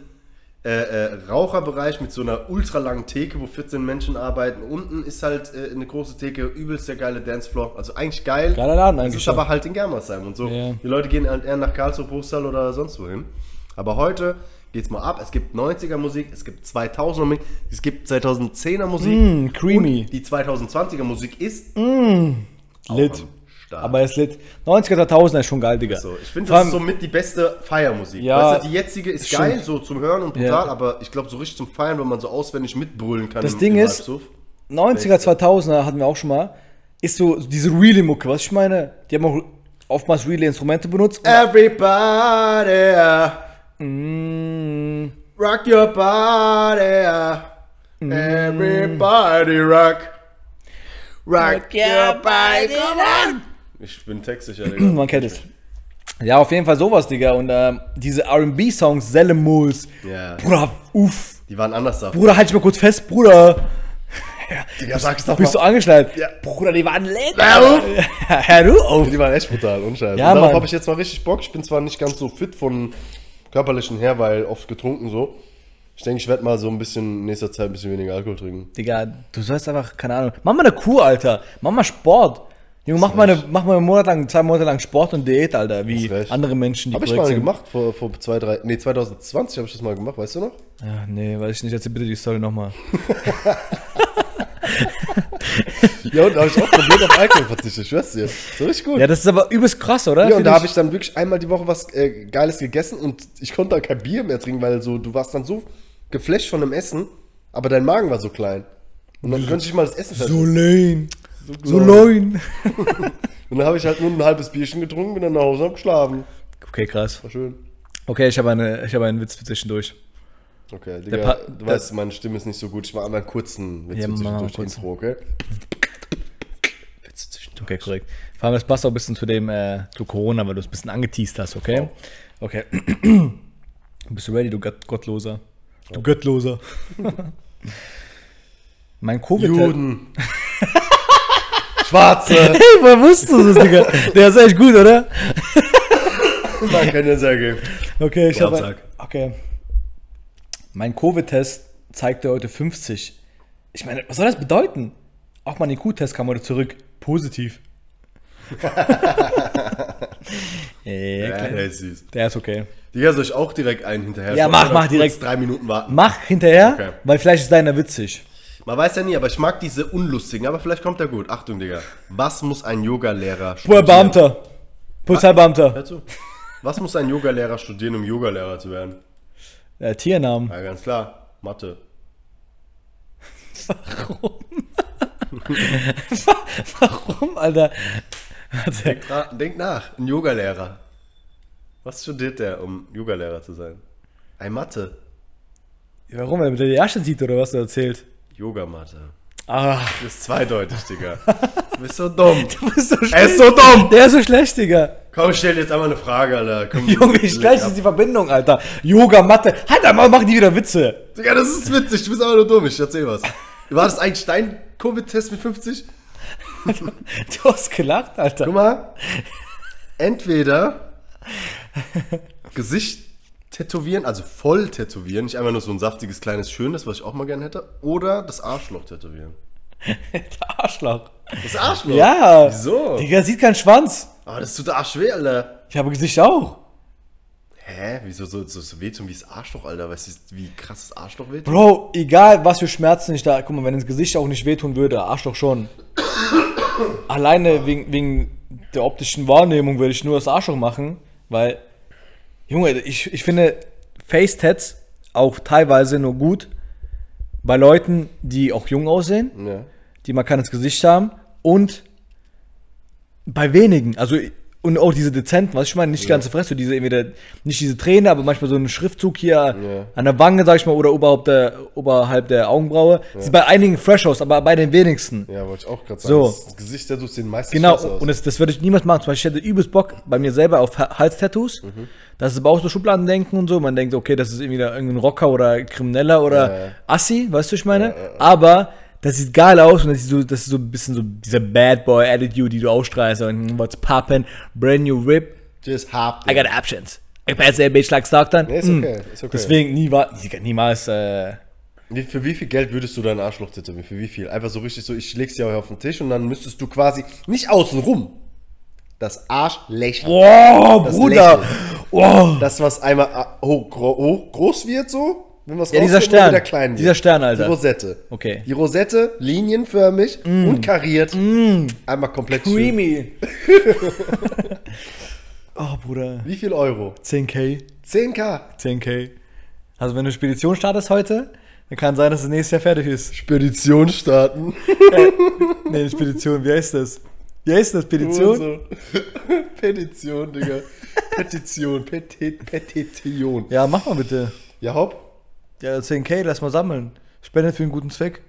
äh, äh, Raucherbereich mit so einer ultralangen Theke, wo 14 Menschen arbeiten. Unten ist halt äh, eine große Theke, übelst der geile Dancefloor. Also eigentlich geil. Geiler Laden Es eigentlich, ist ja. aber halt in Germersheim und so. Ja. Die Leute gehen halt eher nach Karlsruhe, Bruchsal oder sonst wohin. Aber heute geht's mal ab. Es gibt 90er Musik, es gibt 2000er Musik, es gibt 2010er Musik. Mm, creamy. Die 2020er Musik ist Lit. am Start. Aber er ist lit. 90er, 2000er ist schon geil, Digga. So, ich finde, das ist somit die beste Feiermusik. Ja, weißt du, die jetzige ist stimmt. geil, so zum Hören und brutal, Ja. aber ich glaube, so richtig zum Feiern, wenn man so auswendig mitbrüllen kann. Das im- Ding im ist- Halbsuff. 90er, 2000er hatten wir auch schon mal. Ist so diese reale Mucke, was ich meine? Die haben auch oftmals reale Instrumente benutzt. Everybody, Mm, rock your body. Everybody rock. Rock your body, come on. Ich bin textsicher, Digga. [clears throat] man kennt es. Ja, auf jeden Fall sowas, Digga. Und ähm, diese RB-Songs, Sellemus. Ja. Bruder, uff. Die waren anders da. Bruder, halt dich mal kurz fest, Bruder. [laughs] Digga, sag's doch Bist du mal. angeschnallt? Ja. Bruder, die waren lit. Hör auf. [laughs] Du. Die waren echt brutal, unscheiße. Ja, und darauf habe ich jetzt mal richtig Bock. Ich bin zwar nicht ganz so fit von körperlichen her, weil oft getrunken so. Ich denke, ich werde mal so ein bisschen in nächster Zeit ein bisschen weniger Alkohol trinken. Digga, du sollst einfach, keine Ahnung. Mach mal eine Kur, Alter. Mach mal Sport. Junge, mach mal, eine, mach mal einen Monat lang, zwei Monate lang Sport und Diät, Alter. Wie andere Menschen, die Habe ich mal sind. gemacht vor, vor zwei, drei, nee, 2020 habe ich das mal gemacht, weißt du noch? Ja, nee, weiß ich nicht. Erzähl bitte die Story nochmal. [laughs] Ja, und da habe ich auch komplett auf Alkohol verzichtet, ich schwör's dir. So richtig gut. Ja, das ist aber übelst krass, oder? Ja, und Find da habe ich dann wirklich einmal die Woche was äh, Geiles gegessen und ich konnte dann kein Bier mehr trinken, weil so, du warst dann so geflasht von dem Essen, aber dein Magen war so klein. Und dann konnte ich mal das Essen So lame. So lein. Und dann habe ich halt nur ein halbes Bierchen getrunken, bin dann nach Hause und hab geschlafen. Okay, krass. War schön. Okay, ich habe eine, ich habe einen Witz für zwischendurch. Okay, Digga, du weißt, meine Stimme ist nicht so gut. Ich mache einmal einen kurzen Witz Ja, mach mal durch kurz. Intro, okay? Witz zwischendurch. Okay, korrekt. Vor allem, das passt auch ein bisschen zu dem, äh, zu Corona, weil du es ein bisschen angeteased hast, okay? Okay. [clears throat] Bist du ready, du Gott Gottloser? Du Göttloser. [laughs] mein Covid. Juden. [laughs] Schwarze. Hey, woher wusstest du das, Digga? [laughs] Der ist echt gut, oder? Man kann ja sagen. Okay, ich habe. Okay. Mein Covid-Test zeigte heute 50. Ich meine, was soll das bedeuten? Auch mein IQ-Test kam heute zurück. Positiv. [laughs] ja, klar. der ist süß. Der ist okay. Digga, soll ich auch direkt einen hinterher Ja, mach, mach direkt. drei Minuten warten. Mach hinterher, Okay. weil vielleicht ist deiner witzig. Man weiß ja nie, aber ich mag diese unlustigen, aber vielleicht kommt er gut. Achtung, Digga. Was muss ein Yogalehrer Bruder, Beamter. Polizeibeamter. Hör zu. Was muss ein Yogalehrer studieren, um Yogalehrer zu werden? Äh, Tiernamen. Ja, ganz klar. Mathe. Warum, [laughs] Alter? Warte. Na, denk nach. Ein Yogalehrer. Was studiert der, um Yogalehrer zu sein? Ein Mathe. Warum? Weil der die Asche sieht oder was du erzählt? Yogamatte. Ah, Du bist zweideutig, Digga. Du bist so dumm. [laughs] du bist so Er ist schlecht. so dumm. Der ist so schlecht, Digga. Komm, ich stell dir jetzt einmal eine Frage, Alter. Komm, [laughs] Junge, wie schlecht ist die Verbindung, Alter. Yoga, Mathe. Halt einmal, machen die wieder Witze. Digga, das ist witzig. Du bist aber nur dumm. Ich erzähl was. War das eigentlich dein Covid-Test mit 50? [laughs] Du hast gelacht, Alter. Guck mal. Entweder Gesicht tätowieren, also voll tätowieren, nicht einfach nur so ein saftiges, kleines, schönes, was ich auch mal gerne hätte, oder das Arschloch tätowieren. [laughs] Der Arschloch. Das Arschloch? Ja. Wieso? Digga, sieht keinen Schwanz. Aber das tut arsch weh, Alter. Ich habe Gesicht auch. Hä? Wieso so, so, so wehtun wie das Arschloch, Alter? Weißt du, wie krass das Arschloch wehtut? Bro, egal was für Schmerzen ich da. Guck mal, wenn ins Gesicht auch nicht wehtun würde, Arschloch schon. [coughs] Alleine wegen, wegen der optischen Wahrnehmung würde ich nur das Arschloch machen, weil, Junge, ich, ich finde Face-Tats auch teilweise nur gut bei Leuten, die auch jung aussehen, Ja. die man kann ins Gesicht haben und bei wenigen. Also Und auch diese dezenten, was ich meine, nicht die ganze Fresse, diese entweder, nicht diese Träne, aber manchmal so ein Schriftzug hier Ja. an der Wange, sag ich mal, oder oberhalb der, oberhalb der Augenbraue. Sieht bei einigen fresh aus, aber bei den wenigsten. Ja, wollte ich auch gerade sagen. So. Das Gesicht, der sieht meistens Genau, aus. und das, das würde ich niemals machen. Zum Beispiel, ich hätte übelst Bock bei mir selber auf Ha- Hals-Tattoos. Mhm. Das ist aber auch so Schubladendenken und so. Man denkt, okay, das ist irgendwie da irgendein Rocker oder Krimineller oder Ja, ja. Assi, weißt du, ich meine? Aber das sieht geil aus und das ist so, das ist so ein bisschen so dieser Bad Boy Attitude, die du ausstrahlst. Und what's poppin', brand new rip, Just hab I got options. I pass a bitch like Stockton. Nee, ist okay, ist okay. Deswegen nie, wa- niemals, äh, Wie, für wie viel Geld würdest du deinen Arschloch tätowieren? Für wie viel? Einfach so richtig so, ich leg's dir auf den Tisch und dann müsstest du quasi nicht außen rum. Das Arschlächeln. Wow, Das Bruder! Lächeln. Wow! Das, was einmal hoch, gro hoch, groß wird, so. Wenn wir's Ja, dieser Stern. wieder klein wird. Dieser Stern, Alter. Die Rosette. Okay. Die Rosette, linienförmig und kariert. Einmal komplett. Creamy. [laughs] oh, Bruder. Wie viel Euro? 10k. 10k. 10k. Also, wenn du Spedition startest heute, dann kann sein, dass es nächstes Jahr fertig ist. Spedition starten. Nee, Spedition, wie heißt das? Wie heißt das? Spedition? So. [laughs] Petition, Digga. Petition, Petit, Petition. Ja, mach mal bitte. Ja, hopp. Ja, 10k, lass mal sammeln. Spende für einen guten Zweck.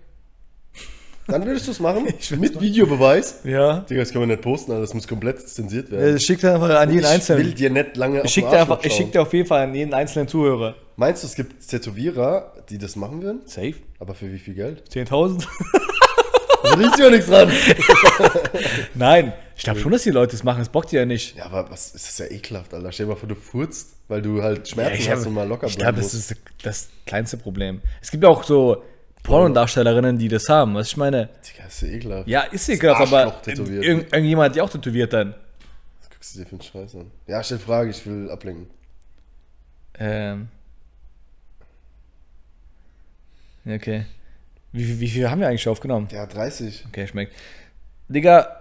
Dann würdest du es machen? [laughs] Ich Mit Videobeweis? Ja. Digga, das können wir nicht posten, Alter. das muss komplett zensiert ja werden. schick dir einfach an jeden ich will Einzelnen. dir nicht lange Ich schick, dir einfach, ich schick dir auf jeden Fall an jeden einzelnen Zuhörer. Meinst du, es gibt Tätowierer, die das machen würden? Safe? Aber für wie viel Geld? 10.000? [laughs] Da ist ja nichts dran. [laughs] Nein. Ich glaube schon, dass die Leute das machen. Das bockt die ja nicht. Ja, aber was ist das ja ekelhaft, Alter. Stell dir mal vor, du furzt, weil du halt Schmerzen ich hast und mal locker Ich bleiben glaube, das ist das kleinste Problem. Es gibt ja auch so Pornodarstellerinnen, die das haben. Was ich meine, Digga, ist ja ekelhaft. ja, ist ekelhaft, aber tätowiert. irgend, irgendjemand hat die auch tätowiert dann. Was guckst du dir für einen Scheiß an? Ja, stell Frage, ich will ablenken. Ähm. Ja, Okay. Wie, wie, wie viel haben wir eigentlich schon aufgenommen? Ja, 30. Okay, schmeckt. Digga,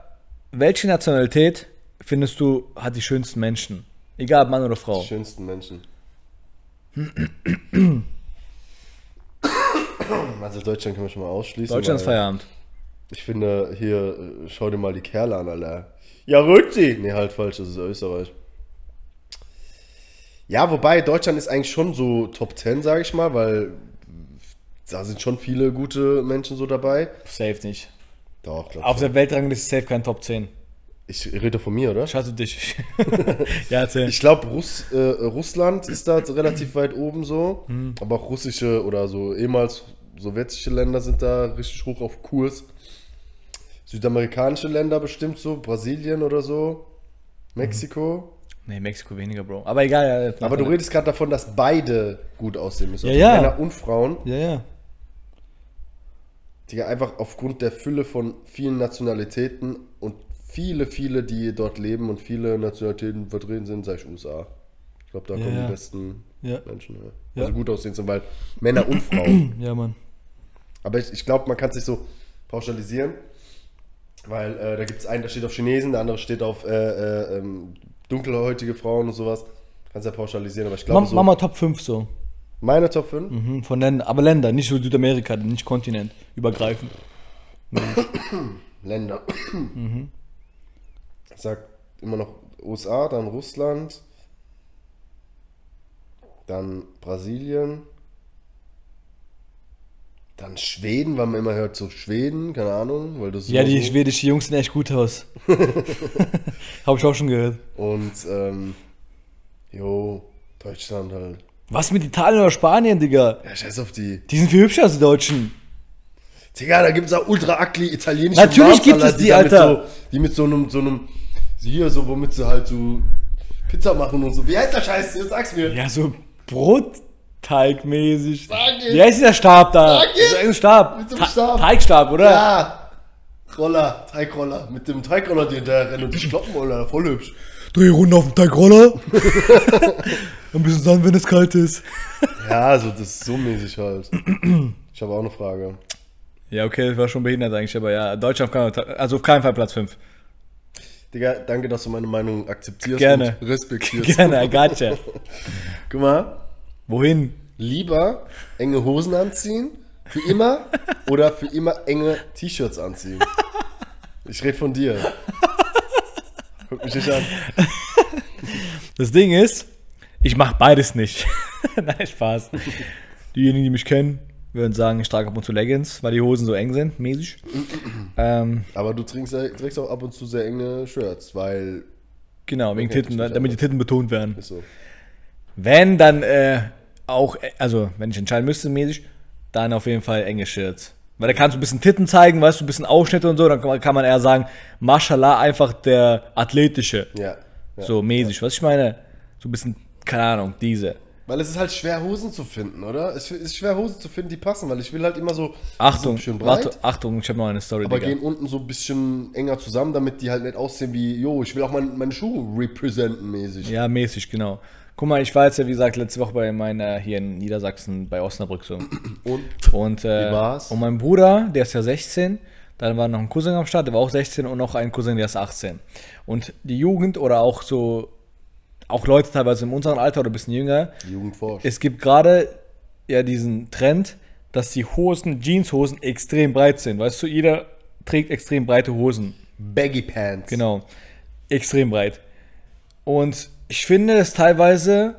welche Nationalität findest du hat die schönsten Menschen? Egal, ob Mann oder Frau. Die schönsten Menschen. [coughs] Also Deutschland können wir schon mal ausschließen. Deutschland ist weil Feierabend. Ich finde, hier, äh, schau dir mal die Kerle an, Alter. Ja, Rückzi! Nee, halt falsch, das ist Österreich. Ja, wobei Deutschland ist eigentlich schon so Top 10, sage ich mal, weil da sind schon viele gute Menschen so dabei. Safe nicht. Doch, glaub Auf ich. der Weltrangliste ist safe kein Top 10. Ich rede von mir, oder? Schalte dich. [laughs] [laughs] ja, erzähl. Ich glaube, Russ, äh, Russland ist da relativ weit oben so. Hm. Aber auch russische oder so ehemals sowjetische Länder sind da richtig hoch auf Kurs. Südamerikanische Länder bestimmt so, Brasilien oder so, Mexiko. nee, Mexiko weniger, Bro. Aber egal, ja. Aber du redest gerade davon, dass beide gut aussehen müssen. Ja, Also ja. Männer und Frauen. Ja, ja. Die einfach aufgrund der Fülle von vielen Nationalitäten und viele, viele, die dort leben und viele Nationalitäten vertreten sind, sag ich USA. Ich glaube, da Ja, kommen ja. die besten Ja. Menschen. Ja. Also gut aussehen sind, weil Männer und Frauen. [clears throat] Ja, Mann. Aber ich, ich glaube, man kann es nicht so pauschalisieren, weil äh, da gibt es einen, der steht auf Chinesen, der andere steht auf äh, äh, ähm, dunkelhäutige Frauen und sowas. Kannst ja pauschalisieren, aber ich glaube, Mach, so mach mal Top 5 so. Meine Top 5, Mhm, von Ländern. Aber Länder, nicht so Südamerika, nicht Kontinent. Übergreifend. Länder. Ich sag immer noch USA, dann Russland, dann Brasilien, dann Schweden, weil man immer hört, so Schweden, keine Ahnung, weil das ist Ja, die so. schwedischen Jungs sehen echt gut aus. [laughs] Hab ich auch schon gehört. Und, ähm, jo, Deutschland halt. Was mit Italien oder Spanien, Digga? Ja, scheiß auf die. Die sind viel hübscher als die Deutschen. Digga, da gibt's auch ultra ugly italienische Natürlich gibt es die, da mit Alter. So, die mit so einem, so einem, hier, so, womit sie halt so Pizza machen und so. Wie heißt der Scheiß? Jetzt sag's mir. Ja, so Brotteigmäßig. Sag es. Wie heißt dieser Stab da? Sag es. Das ist ein Stab. Mit so einem Ta- Stab. Teigstab, oder? Ja. Roller, Teigroller. Mit dem Teigroller, die hinterher rennen und [laughs] dich kloppen, Alter. Voll hübsch. Dreh Runde auf dem Teigroller. [laughs] Ein bisschen Sand, wenn es kalt ist. Ja, also das ist so mäßig halt. Ich habe auch eine Frage. Ja, okay, das war schon behindert eigentlich, aber ja, Deutschland kann, also auf keinen Fall Platz 5. Digga, danke, dass du meine Meinung akzeptierst Gerne. und respektierst. [laughs] Gerne, I gotcha. [laughs] Guck mal, Wohin? lieber enge Hosen anziehen, für immer, oder für immer enge T-Shirts anziehen. Ich rede von dir. Guck mich nicht an. [laughs] Das Ding ist, ich mache beides nicht. [laughs] Nein, Spaß. Diejenigen, die mich kennen, würden sagen, ich trage ab und zu Leggings, weil die Hosen so eng sind, mäßig. ähm, Aber du trägst, ja- trägst auch ab und zu sehr enge Shirts, weil. genau, wegen Okay, Titten, damit die Titten betont werden. Ist so. Wenn, dann äh, auch, also wenn ich entscheiden müsste, mäßig, dann auf jeden Fall enge Shirts. Weil da kannst du ein bisschen Titten zeigen, weißt du, ein bisschen Ausschnitte und so, dann kann man- eher sagen, Mashallah, einfach der athletische. Ja. ja. so mäßig. Was ich meine, so ein bisschen, keine Ahnung, diese. Weil es ist halt schwer, Hosen zu finden, oder? Es ist schwer, Hosen zu finden, die passen, weil ich will halt immer so. Achtung, so schön breit, warte, Achtung, ich habe noch eine Story, aber Digga. gehen unten so ein bisschen enger zusammen, damit die halt nicht aussehen wie, jo, ich will auch mein, meine Schuhe representen mäßig. Ja, mäßig, genau. Guck mal, ich war jetzt ja, wie gesagt, letzte Woche bei meiner, hier in Niedersachsen, bei Osnabrück so. [clears throat] Und Und, äh, Wie war's? und mein Bruder, der ist ja 16, dann war noch ein Cousin am Start, der war auch 16 und noch ein Cousin, der ist 18. Und die Jugend oder auch so, auch Leute teilweise in unserem Alter oder ein bisschen jünger, die Jugend forscht. es gibt gerade ja diesen Trend, dass die Hosen, Jeanshosen extrem breit sind. Weißt du, jeder trägt extrem breite Hosen. Baggy Pants. Genau. Extrem breit. Und ich finde es teilweise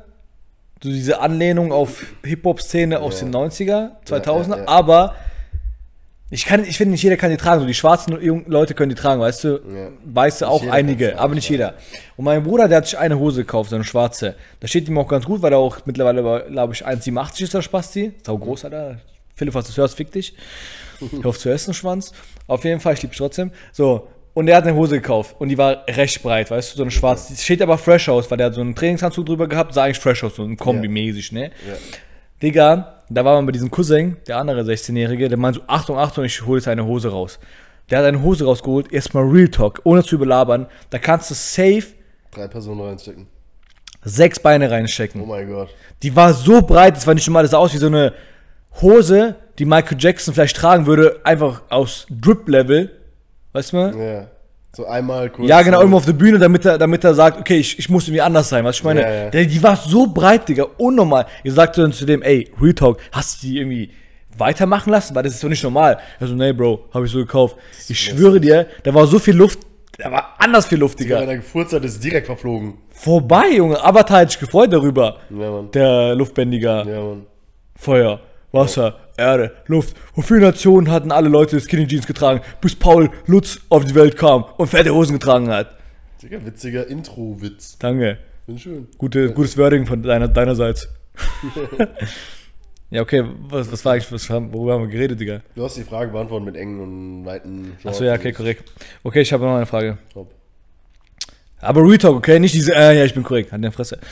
so diese Anlehnung auf Hip-Hop-Szene aus Ja. den 90er, 2000er, ja, ja. aber ich, kann, ich finde nicht jeder kann die tragen. So die schwarzen jungen Leute können die tragen, weißt du? Weißt du auch einige, aber nicht jeder. Und mein Bruder, der hat sich eine Hose gekauft, so eine schwarze. Da steht ihm auch ganz gut, weil er auch mittlerweile, glaube ich, 1,87 ist der Spasti. Sau groß, Alter. Philipp, was du hörst, fick dich. Ich hoffe, du essen Schwanz. Auf jeden Fall, ich liebe dich trotzdem. So, und er hat eine Hose gekauft und die war recht breit, weißt du, so eine schwarze. Die steht aber fresh aus, weil der hat so einen Trainingsanzug drüber gehabt, sah eigentlich fresh aus, so ein Kombi-mäßig, ne? Ja. Digga, da war man bei diesem Cousin, der andere 16-Jährige, der meint so, Achtung, Achtung, ich hole jetzt eine Hose raus. Der hat eine Hose rausgeholt, erstmal Real Talk, ohne zu überlabern. Da kannst du safe Drei Personen reinstecken. sechs Beine reinstecken. Oh mein Gott. Die war so breit, das war nicht normal, das sah aus wie so eine Hose, die Michael Jackson vielleicht tragen würde, einfach aus Drip-Level. Weißt du mal? Ja. So einmal kurz. Ja, genau, irgendwo auf der Bühne, damit er, damit er sagt, okay, ich, ich muss irgendwie anders sein. Was ich meine, Ja, ja. Der, die war so breit, Digga, unnormal. Ihr sagt dann zu dem, ey, Real Talk, hast du die irgendwie weitermachen lassen? Weil das ist doch nicht normal. Er so, nee, Bro, habe ich so gekauft. Ich schwöre dir, da war so viel Luft, da war anders viel Luft, Digga, wenn er gefurzt hat, ist direkt verflogen. Vorbei, Junge. Avatar hat sich gefreut darüber. Ja, Mann. Der Luftbändiger. Ja, Mann. Feuer, Wasser, Erde, Luft. Wie viele Nationen hatten alle Leute Skinny Jeans getragen, bis Paul Lutz auf die Welt kam und fette Hosen getragen hat? Digga, witziger Intro-Witz. Danke. Bin schön. Gute, gutes Wording von deiner, deinerseits. [laughs] ja, okay, was, was war eigentlich, was, haben- worüber haben wir geredet, Digga? Du hast die Frage beantwortet mit engen und weiten Achso, ja, okay, korrekt. Okay, ich habe noch eine Frage. Top. Aber Real Talk, okay? Nicht diese, äh, ja, ich bin korrekt. Halt deine Fresse. [laughs]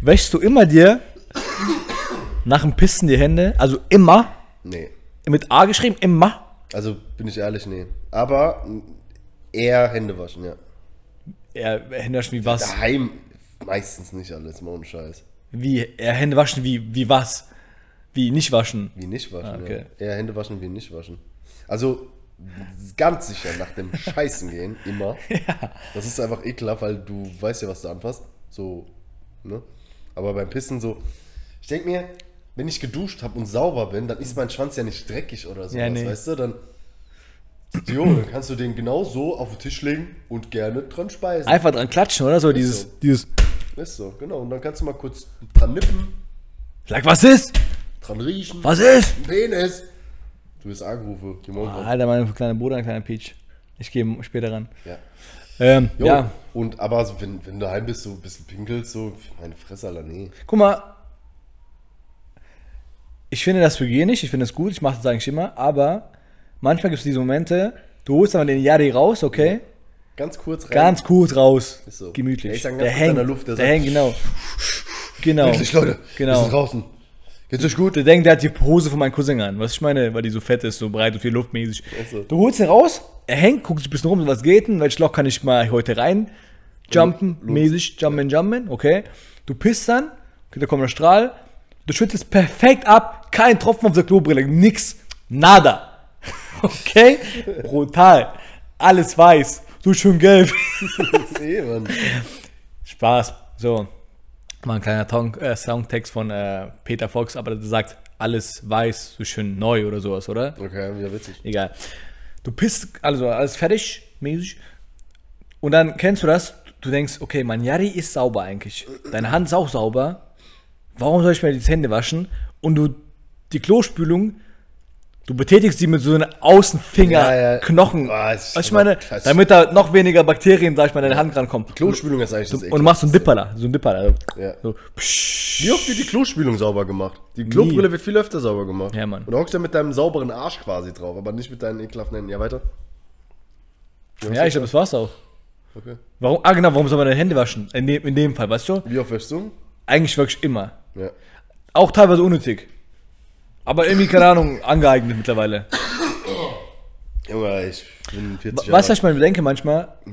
Wäschst du immer dir nach dem Pissen die Hände? Also immer? Nee. Mit A geschrieben? Immer? Also, bin ich ehrlich, nee. Aber eher Hände waschen, ja. Ja, Hände waschen wie was? Daheim meistens nicht alles, mal ohne Scheiß. Wie, ja, Hände waschen wie, wie was? Wie nicht waschen? Wie nicht waschen, Ah, okay. ja. Eher Hände waschen wie nicht waschen. Also, ganz sicher nach dem [laughs] Scheißen gehen, immer. [laughs] Das ist einfach ekelhaft, weil du weißt ja, was du anfasst. So, ne? Aber beim Pissen so, ich denke mir, wenn ich geduscht habe und sauber bin, dann ist mein Schwanz ja nicht dreckig oder sowas, Ja, nee. weißt du? Dann, jo, dann kannst du den genau so auf den Tisch legen und gerne dran speisen. Einfach dran klatschen, oder? So dieses, so. dieses, Ist so, genau. Und dann kannst du mal kurz dran nippen, sag, was ist? dran riechen. Was ist? Penis! Du bist angerufen, die Morgen Ah, Alter, mein kleiner Bruder, ein kleiner Peach. Ich gehe später ran. Ja. Ähm, Jo, ja, Und aber so, wenn, wenn du daheim bist, so ein bisschen pinkelst, so, meine Fresse, Alter, nee. guck mal. Ich finde das hygienisch, ich finde es gut, ich mache das eigentlich immer, aber manchmal gibt es diese Momente, du holst dann den Yari raus, okay? Ganz kurz rein. Ganz kurz raus. Ist so. Der Gemütlich. ist dann der ganz kurz an hängt, der Luft, der der hängt, genau. Genau. Wirklich, Leute, Genau. sind draußen. Geht's euch gut? Der denkt, der hat die Hose von meinem Cousin an. Was ich meine, weil die so fett ist, so breit und viel luftmäßig. Ist so. Du holst ihn raus, er hängt, guckt sich ein bisschen rum, was geht denn, welches Loch kann ich mal heute rein jumpen, mäßig, jumpen, jumpen, okay. Du pisst dann, okay, da kommt der Strahl, du schüttest perfekt ab, kein Tropfen auf der Klobrille, nix, nada. [laughs] Okay? Brutal. Alles weiß, so schön gelb. [laughs] Mann. Spaß. So. Mal ein kleiner Tong, äh, Songtext von äh, Peter Fox, aber der sagt, alles weiß, so schön neu oder sowas, oder? Okay, ja, witzig. Egal. Du pisst, also alles fertig, mäßig. Und dann kennst du das, du denkst, okay, mein Yari ist sauber eigentlich. Deine Hand ist auch sauber. Warum soll ich mir die Hände waschen? Und du, die Klospülung, du betätigst die mit so einem Außenfinger, Ja, ja. Was ich meine, krass. damit da noch weniger Bakterien, sag ich mal, in deine Hand rankommen. Klospülung ist eigentlich das Und du machst so einen Dipper da, so einen Dipper da. Ja. So. Wie oft wird die Klospülung sauber gemacht? Die Klobrille wird viel öfter sauber gemacht. Ja, Mann. Und du hockst ja mit deinem sauberen Arsch quasi drauf, aber nicht mit deinen ekelhaften Händen. Ja, weiter. Ja, ich glaube, das war's auch. Okay. Warum, ah, genau, warum soll man deine Hände waschen? In dem, in dem Fall, weißt du? Wie oft wäschst du? Eigentlich wirklich immer. Ja. Auch teilweise unnötig. Aber irgendwie, keine Ahnung, angeeignet mittlerweile. Junge, ich bin 40 Jahre Weißt du, was ich mir denke manchmal? [laughs]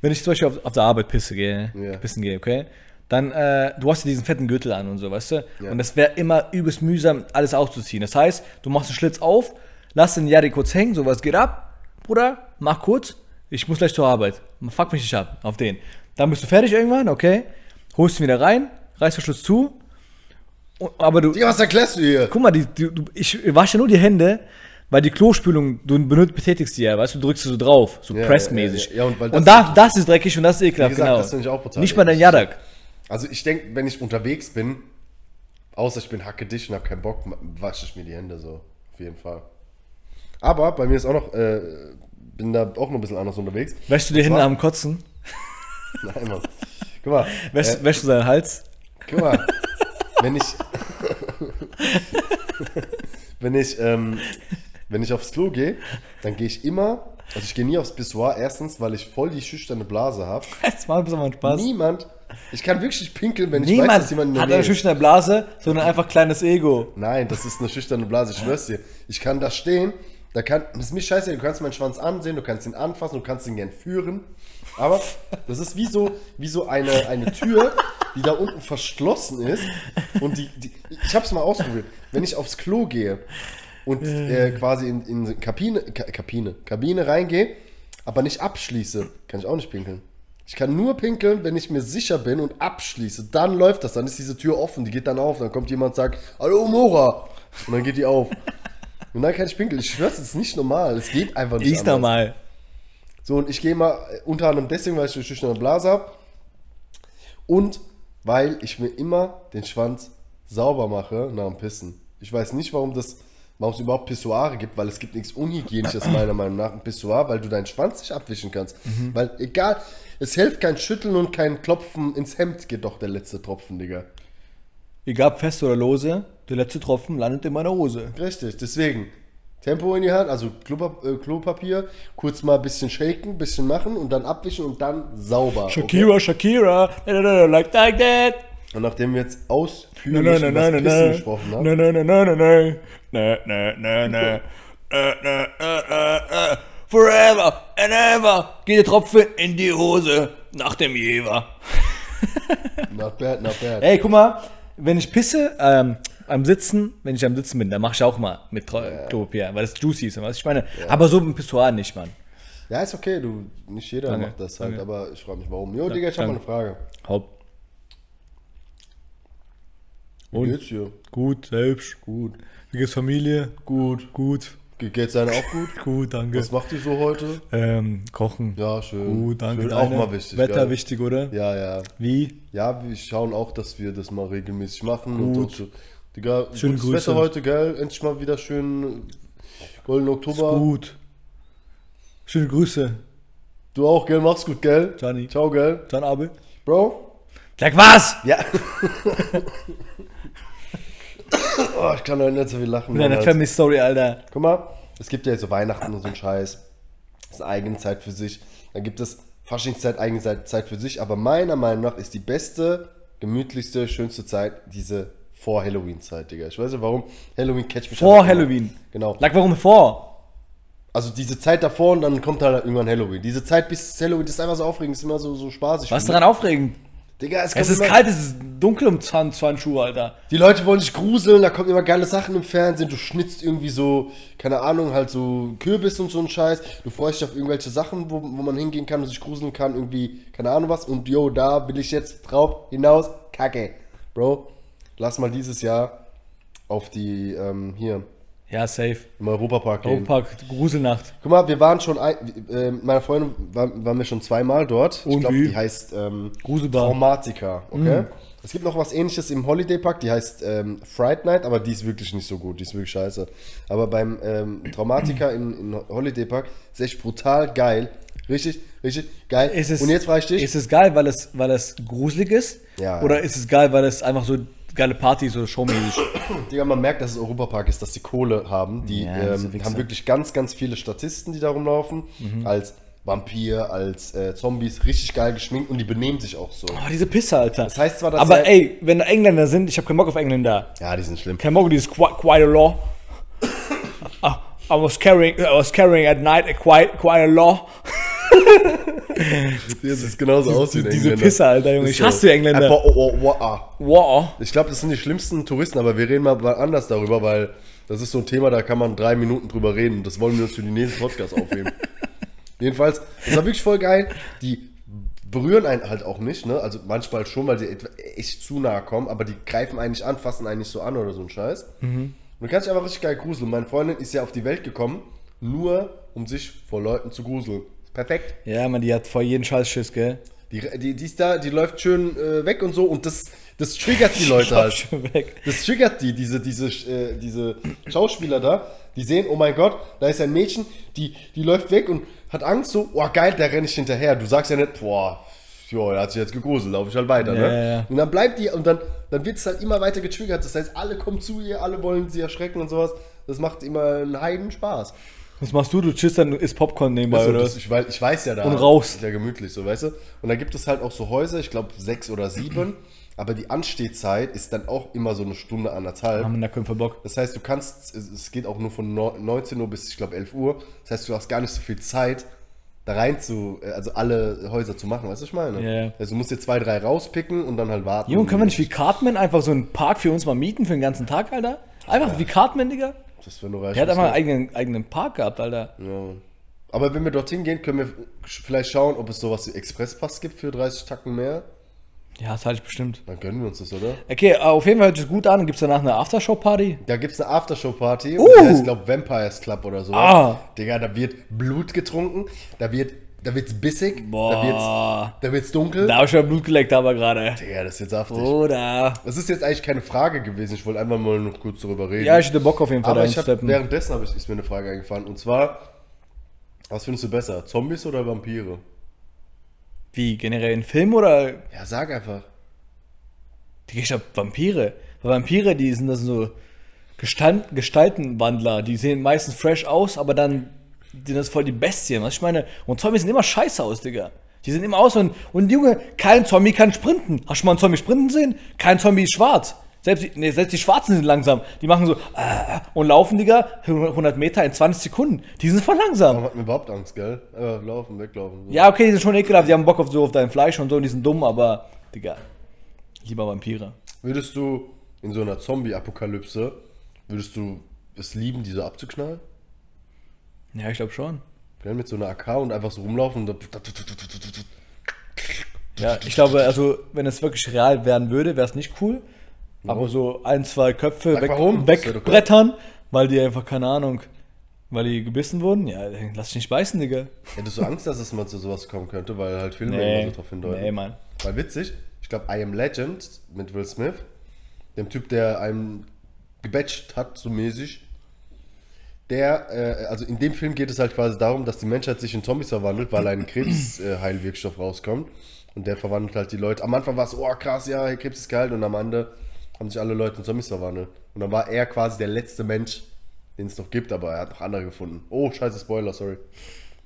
Wenn ich zum Beispiel auf, auf der Arbeit pisse gehe, Ja. pissen gehe, okay? Dann, äh, du hast ja diesen fetten Gürtel an und so, weißt du? Und das wäre immer übelst mühsam, alles auszuziehen. Das heißt, du machst den Schlitz auf, lass den Jari kurz hängen, so was geht ab, Bruder, mach kurz, ich muss gleich zur Arbeit. Fuck mich nicht ab, auf den. Dann bist du fertig irgendwann, okay? Holst ihn wieder rein, Schlitz zu, und, aber du, Digga, was erklärst du hier? Guck mal, die, die, du, ich wasche nur die Hände, weil die Klospülung, du benut, betätigst die ja, weißt du, du drückst sie so drauf, so Ja, pressmäßig. ja, ja, ja, und weil und, das- da, das ist dreckig und das ist ekelhaft, gesagt, genau. das ich auch brutal Nicht mal dein. Jadak. Also ich denke, wenn ich unterwegs bin, außer ich bin hacke dich und habe keinen Bock, wasche ich mir die Hände so. Auf jeden Fall. Aber bei mir ist auch noch, äh, bin da auch noch ein bisschen anders unterwegs. Wäschst du die Hände am Kotzen? [laughs] Nein, Mann. Guck mal, Wäschst, äh, wäschst du deinen Hals? guck mal, wenn ich, [laughs] wenn ich, ähm, wenn ich aufs Klo gehe, dann gehe ich immer, also ich gehe nie aufs Pissoir, erstens, weil ich voll die schüchterne Blase habe. Jetzt mal ein bisschen Spaß. Niemand, ich kann wirklich pinkeln, wenn ich weiß, Niemand dass jemand in der hat Nähe eine schüchterne Blase, sondern einfach kleines Ego. Nein, das ist eine schüchterne Blase, ich schwör's dir. Ich kann da stehen, da kann, das ist mir scheiße, du kannst meinen Schwanz ansehen, du kannst ihn anfassen, du kannst ihn gern führen. Aber das ist wie so, wie so eine, eine Tür, die da unten verschlossen ist. Und die, die ich hab's mal ausprobiert. Wenn ich aufs Klo gehe und äh, quasi in, in Kabine, Ka Kabine, Kabine reingehe, aber nicht abschließe, kann ich auch nicht pinkeln. Ich kann nur pinkeln, wenn ich mir sicher bin und abschließe. Dann läuft das, dann ist diese Tür offen, die geht dann auf. Dann kommt jemand und sagt, Hallo Mora. Und dann geht die auf. Und dann kann ich pinkeln. Ich schwör's, es ist nicht normal. Es geht einfach nicht Ist normal. So, und ich gehe mal äh, unter anderem deswegen, weil ich eine schüchterne Blase habe. Und weil ich mir immer den Schwanz sauber mache nach dem Pissen. Ich weiß nicht, warum das, warum es überhaupt Pissoire gibt, weil es gibt nichts Unhygienisches meiner Meinung nach, ein Pissoir, weil du deinen Schwanz nicht abwischen kannst. Weil egal, es hilft kein Schütteln und kein Klopfen ins Hemd, geht doch der letzte Tropfen, Digga. Egal fest oder lose, der letzte Tropfen landet in meiner Hose. Richtig, deswegen. Tempo in die Hand, also äh, Klopapier, kurz mal ein bisschen shaken, bisschen machen und dann abwischen und dann sauber. Shakira, Shakira, na, na, like, like that. Und nachdem wir jetzt ausführlich über Pissen na. gesprochen haben, na, na. Na, na, na, na. Na, na, na, na, na. Forever and ever geht der Tropfen in die Hose nach dem Jever. not bad, not bad. Ey, guck mal, wenn ich pisse, ähm, am Sitzen, wenn ich am Sitzen bin, dann mache ich auch mal mit Tro- Klopapier, weil es juicy ist, du, ich meine. Aber so mit Pissoir nicht, Mann. Ja, ist okay, du, nicht jeder Danke, macht das halt, danke. aber ich frage mich warum. Jo, Digga, ich habe mal eine. Frage. Haupt. Wie Und? geht's dir? Gut, selbst. Gut. Wie geht's Familie? Gut. Gut. Ge- Geht's deiner auch gut? [laughs] Gut, danke. Was macht ihr so heute? Ähm, kochen. Ja, schön. Gut, danke. Schön, auch mal wichtig. Wetter gell? wichtig, oder? Ja, ja. Wie? Ja, wir schauen auch, dass wir das mal regelmäßig machen. Und Gut. so, Digga, Schöne gutes Grüße. Wetter heute, gell? Endlich mal wieder schön golden Oktober. Gut. Schöne Grüße. Du auch, gell? Mach's gut, gell? Gianni. Ciao, gell? Dann Abe. Bro? Sag was? Ja. [laughs] oh, ich kann heute nicht so viel lachen. Mit deiner Family Story, Alter. Guck mal, es gibt ja jetzt so Weihnachten und so einen Scheiß. Das ist eigene Zeit für sich. Dann gibt es Faschingszeit, eigene Zeit Zeit für sich. Aber meiner Meinung nach ist die beste, gemütlichste, schönste Zeit diese vor Halloween-Zeit, Digga. Ich weiß nicht warum. Halloween catch mich Vor einfach immer. Halloween. Genau. Lag warum vor? Also diese Zeit davor und dann kommt halt irgendwann Halloween. Diese Zeit bis Halloween, das ist einfach so aufregend, ist immer so, so spaßig. Was ist daran aufregend? Digga, es, Es ist immer, kalt, es ist dunkel um 20, 20 Uhr, Alter. Die Leute wollen sich gruseln, da kommen immer geile Sachen im Fernsehen. Du schnitzt irgendwie so, keine Ahnung, halt so Kürbis und so ein Scheiß. Du freust dich auf irgendwelche Sachen, wo, wo man hingehen kann und sich gruseln kann, irgendwie, keine Ahnung was. Und yo, da will ich jetzt drauf hinaus. Kacke. Bro, lass mal dieses Jahr auf die, ähm, hier, Ja, safe. Im Europapark gehen. Europapark, Gruselnacht. Guck mal, wir waren schon, ein, äh, meine Freundin war, waren wir schon zweimal dort. Ich Und glaube, wie? die heißt ähm, Gruselbar. Traumatica, okay? Es gibt noch was ähnliches im Holiday Park, die heißt ähm, Fright Night, aber die ist wirklich nicht so gut, die ist wirklich scheiße. Aber beim ähm, Traumatica in, in Holiday Park ist echt brutal geil. Richtig, richtig geil. Es, Und jetzt frage ich dich, Ist es geil, weil es, weil es gruselig ist? Ja. Oder ist es geil, weil es einfach so geile Party, so showmäßig? Digga, man merkt, dass es Europapark ist, dass die Kohle haben. Die Ja, ähm, haben wirklich ganz, ganz viele Statisten, die da rumlaufen. Mhm. Als Vampir, als äh, Zombies, richtig geil geschminkt und die benehmen sich auch so. Oh, diese Pisse, Alter. Das heißt zwar, dass Aber er- ey, wenn da Engländer sind, ich habe keinen Bock auf Engländer. Ja, die sind schlimm. Kein Bock auf dieses qui- quite a law. [coughs] Ah, I was carrying, I was carrying at night a quite, quite a law. [laughs] Das ist genauso aus wie diese Engländer. Pisser, Alter, Junge. Ist Ich so. hasse Engländer. Äh, boah, oh, oh, oh, ah. Wow. Ich glaube, das sind die schlimmsten Touristen, aber wir reden mal anders darüber, weil das ist so ein Thema, da kann man drei Minuten drüber reden. Das wollen wir uns für die nächsten Podcasts aufheben. [laughs] Jedenfalls, das war wirklich voll geil. Die berühren einen halt auch nicht, ne? Also manchmal schon, weil sie echt zu nahe kommen, aber die greifen einen nicht an, fassen einen nicht so an oder so ein Scheiß. Und du kannst dich einfach richtig geil gruseln. Meine Freundin ist ja auf die Welt gekommen, nur um sich vor Leuten zu gruseln. Perfekt. Ja, man, die hat vor jeden Scheiß Schiss, gell? Die, die, die ist da, die läuft schön äh, weg und so und das, das triggert die [laughs] Leute halt. Schon weg. Das triggert die, diese, diese, äh, diese Schauspieler da, die sehen, oh mein Gott, da ist ein Mädchen, die, die läuft weg und hat Angst so, oh geil, da renne ich hinterher. Du sagst ja nicht, boah, jo, er hat sich jetzt gegruselt, laufe ich halt weiter, Ja, ne? ja, ja. Und dann bleibt die, und dann, dann wird es halt immer weiter getriggert. Das heißt, alle kommen zu ihr, alle wollen sie erschrecken und sowas. Das macht immer einen Heiden Spaß. Was machst du? Du chillst dann, isst Popcorn nebenbei, Also, oder? das, ich, weiß, ich weiß ja da. Und raus. Ist ja gemütlich, so, weißt du? Und da gibt es halt auch so Häuser, ich glaube sechs oder sieben, aber die Anstehzeit ist dann auch immer so eine Stunde, anderthalb. Haben wir da Bock. Das heißt, du kannst, es geht auch nur von neu- 19 Uhr bis, ich glaube, 11 Uhr. Das heißt, du hast gar nicht so viel Zeit, da rein zu, äh, also alle Häuser zu machen, weißt du, was ich meine? Ja, ja. Also du musst dir zwei, drei rauspicken und dann halt warten. Junge, können wir nicht wie Cartman einfach so einen Park für uns mal mieten für den ganzen Tag, Alter? Einfach wie Cartman, Digga? Das wäre nur reich. Der hat einfach einen eigenen, eigenen Park gehabt, Alter. ja. Aber wenn wir dorthin gehen, können wir vielleicht schauen, ob es sowas wie Expresspass gibt für 30 Tacken mehr. Ja, das halte ich bestimmt. Dann gönnen wir uns das, oder? Okay, auf jeden Fall hört sich gut an. Gibt es danach eine Aftershow-Party? Da gibt es eine Aftershow-Party. Uh. Die heißt, ich glaube, Vampires Club oder so. Ah. Digga, da wird Blut getrunken. Da wird da wird's bissig. Da Boah. wird's, da wird's dunkel. Da habe ich schon Blut geleckt, aber gerade. Digga, das ist jetzt saftig. Oder? Das ist jetzt eigentlich keine Frage gewesen. Ich wollte einfach mal noch kurz darüber reden. Ja, ich hätte Bock auf jeden Fall Aber da ich hab, währenddessen hab ich, ist mir eine Frage eingefallen. Und zwar, was findest du besser? Zombies oder Vampire? Wie, generell in Film oder? Ja, sag einfach. Digga, Ich glaube Vampire. Weil Vampire, die sind das so Gestalten, Gestaltenwandler. Die sehen meistens fresh aus, aber dann sind das voll die Bestien. Was ich meine? Und Zombies sehen immer scheiße aus, Digga. Die sehen immer aus und, und Junge, kein Zombie kann sprinten. Hast du mal einen Zombie sprinten sehen? Kein Zombie ist schwarz. Selbst, die- nee, selbst die Schwarzen sind langsam. Die machen so äh, und laufen, Digga, 100 Meter in 20 Sekunden. Die sind voll langsam. Man hat mir überhaupt Angst, gell? Äh, laufen, weglaufen. So. Ja, okay, die sind schon ekelhaft. Die haben Bock auf so auf dein Fleisch und so und die sind dumm, aber, Digga, lieber Vampire. Würdest du in so einer Zombie-Apokalypse, würdest du es lieben, die so abzuknallen? Ja, ich glaube schon. Ja, mit so einer AK und einfach so rumlaufen und Ja, ich glaube, also, wenn es wirklich real werden würde, wäre es nicht cool. Aber so ein, zwei Köpfe Sag weg, warum? Wegbrettern, weil die einfach, keine Ahnung, weil die gebissen wurden. Ja, lass dich nicht beißen, Digga. Hättest du Angst, dass es mal zu sowas kommen könnte, weil halt Filme immer so drauf hindeuten? nee, Mann. Weil witzig, ich glaube, I Am Legend mit Will Smith, dem Typ, der einen gebatcht hat, so mäßig, der, äh, also in dem Film geht es halt quasi darum, dass die Menschheit sich in Zombies verwandelt, weil ein Krebsheilwirkstoff äh, rauskommt. Und der verwandelt halt die Leute. Am Anfang war es, oh krass, ja, Krebs ist geil. Und am Ende haben sich alle Leute in Zombies verwandelt. Und dann war er quasi der letzte Mensch, den es noch gibt, aber er hat noch andere gefunden. Oh, scheiße Spoiler, sorry.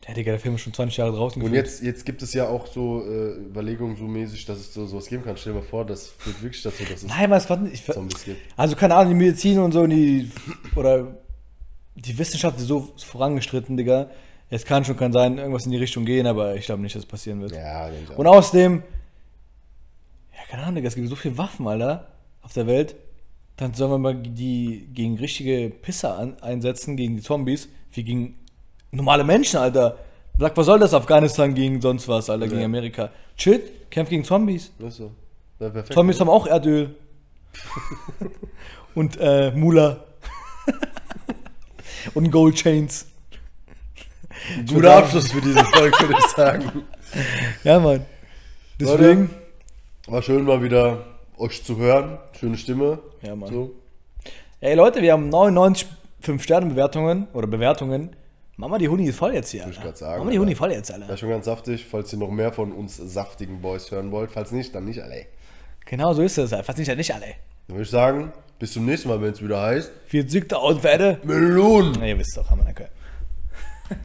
Ja, Digga, der Film ist schon 20 Jahre draußen. Und jetzt, jetzt gibt es ja auch so äh, Überlegungen so mäßig, dass es so sowas geben kann. Stell dir mal vor, das führt wirklich dazu, dass es Nein, was ich, Zombies gibt. Also, keine Ahnung, die Medizin und so, die, oder die Wissenschaft ist so vorangestritten, Digga. Es kann schon kann sein, irgendwas in die Richtung gehen, aber ich glaube nicht, dass es passieren wird. Ja. Und außerdem, ja, keine Ahnung, Digga, es gibt so viele Waffen, Alter, auf der Welt. Dann sollen wir mal die gegen richtige Pisser an, einsetzen, gegen die Zombies, wie gegen normale Menschen, Alter. Sag, was soll das Afghanistan gegen sonst was, Alter, gegen Ja. Amerika? Shit, kämpft gegen Zombies. Das so. Ja, perfekt. Zombies haben auch Erdöl. [laughs] Und äh, Mula. [laughs] Und Gold Chains. Guter Abschluss für diese Folge, würde ich sagen. Ja, Mann. Deswegen. Leute, war schön mal wieder euch zu hören. Schöne Stimme. Ja, Mann. So. Ey, Leute, wir haben 99 5-Sterne-Bewertungen oder Bewertungen. Mach mal die Huni voll jetzt hier. ich Alter. grad sagen, Mach mal die. Huni voll jetzt, Alter. War schon ganz saftig. Falls ihr noch mehr von uns saftigen Boys hören wollt. Falls nicht, dann nicht alle. Genau so ist es. Fast nicht, nicht alle. Dann würde ich sagen, bis zum nächsten Mal, wenn es wieder heißt. 40.000 Pferde. Melonen! Na, ihr wisst doch, haben wir danke.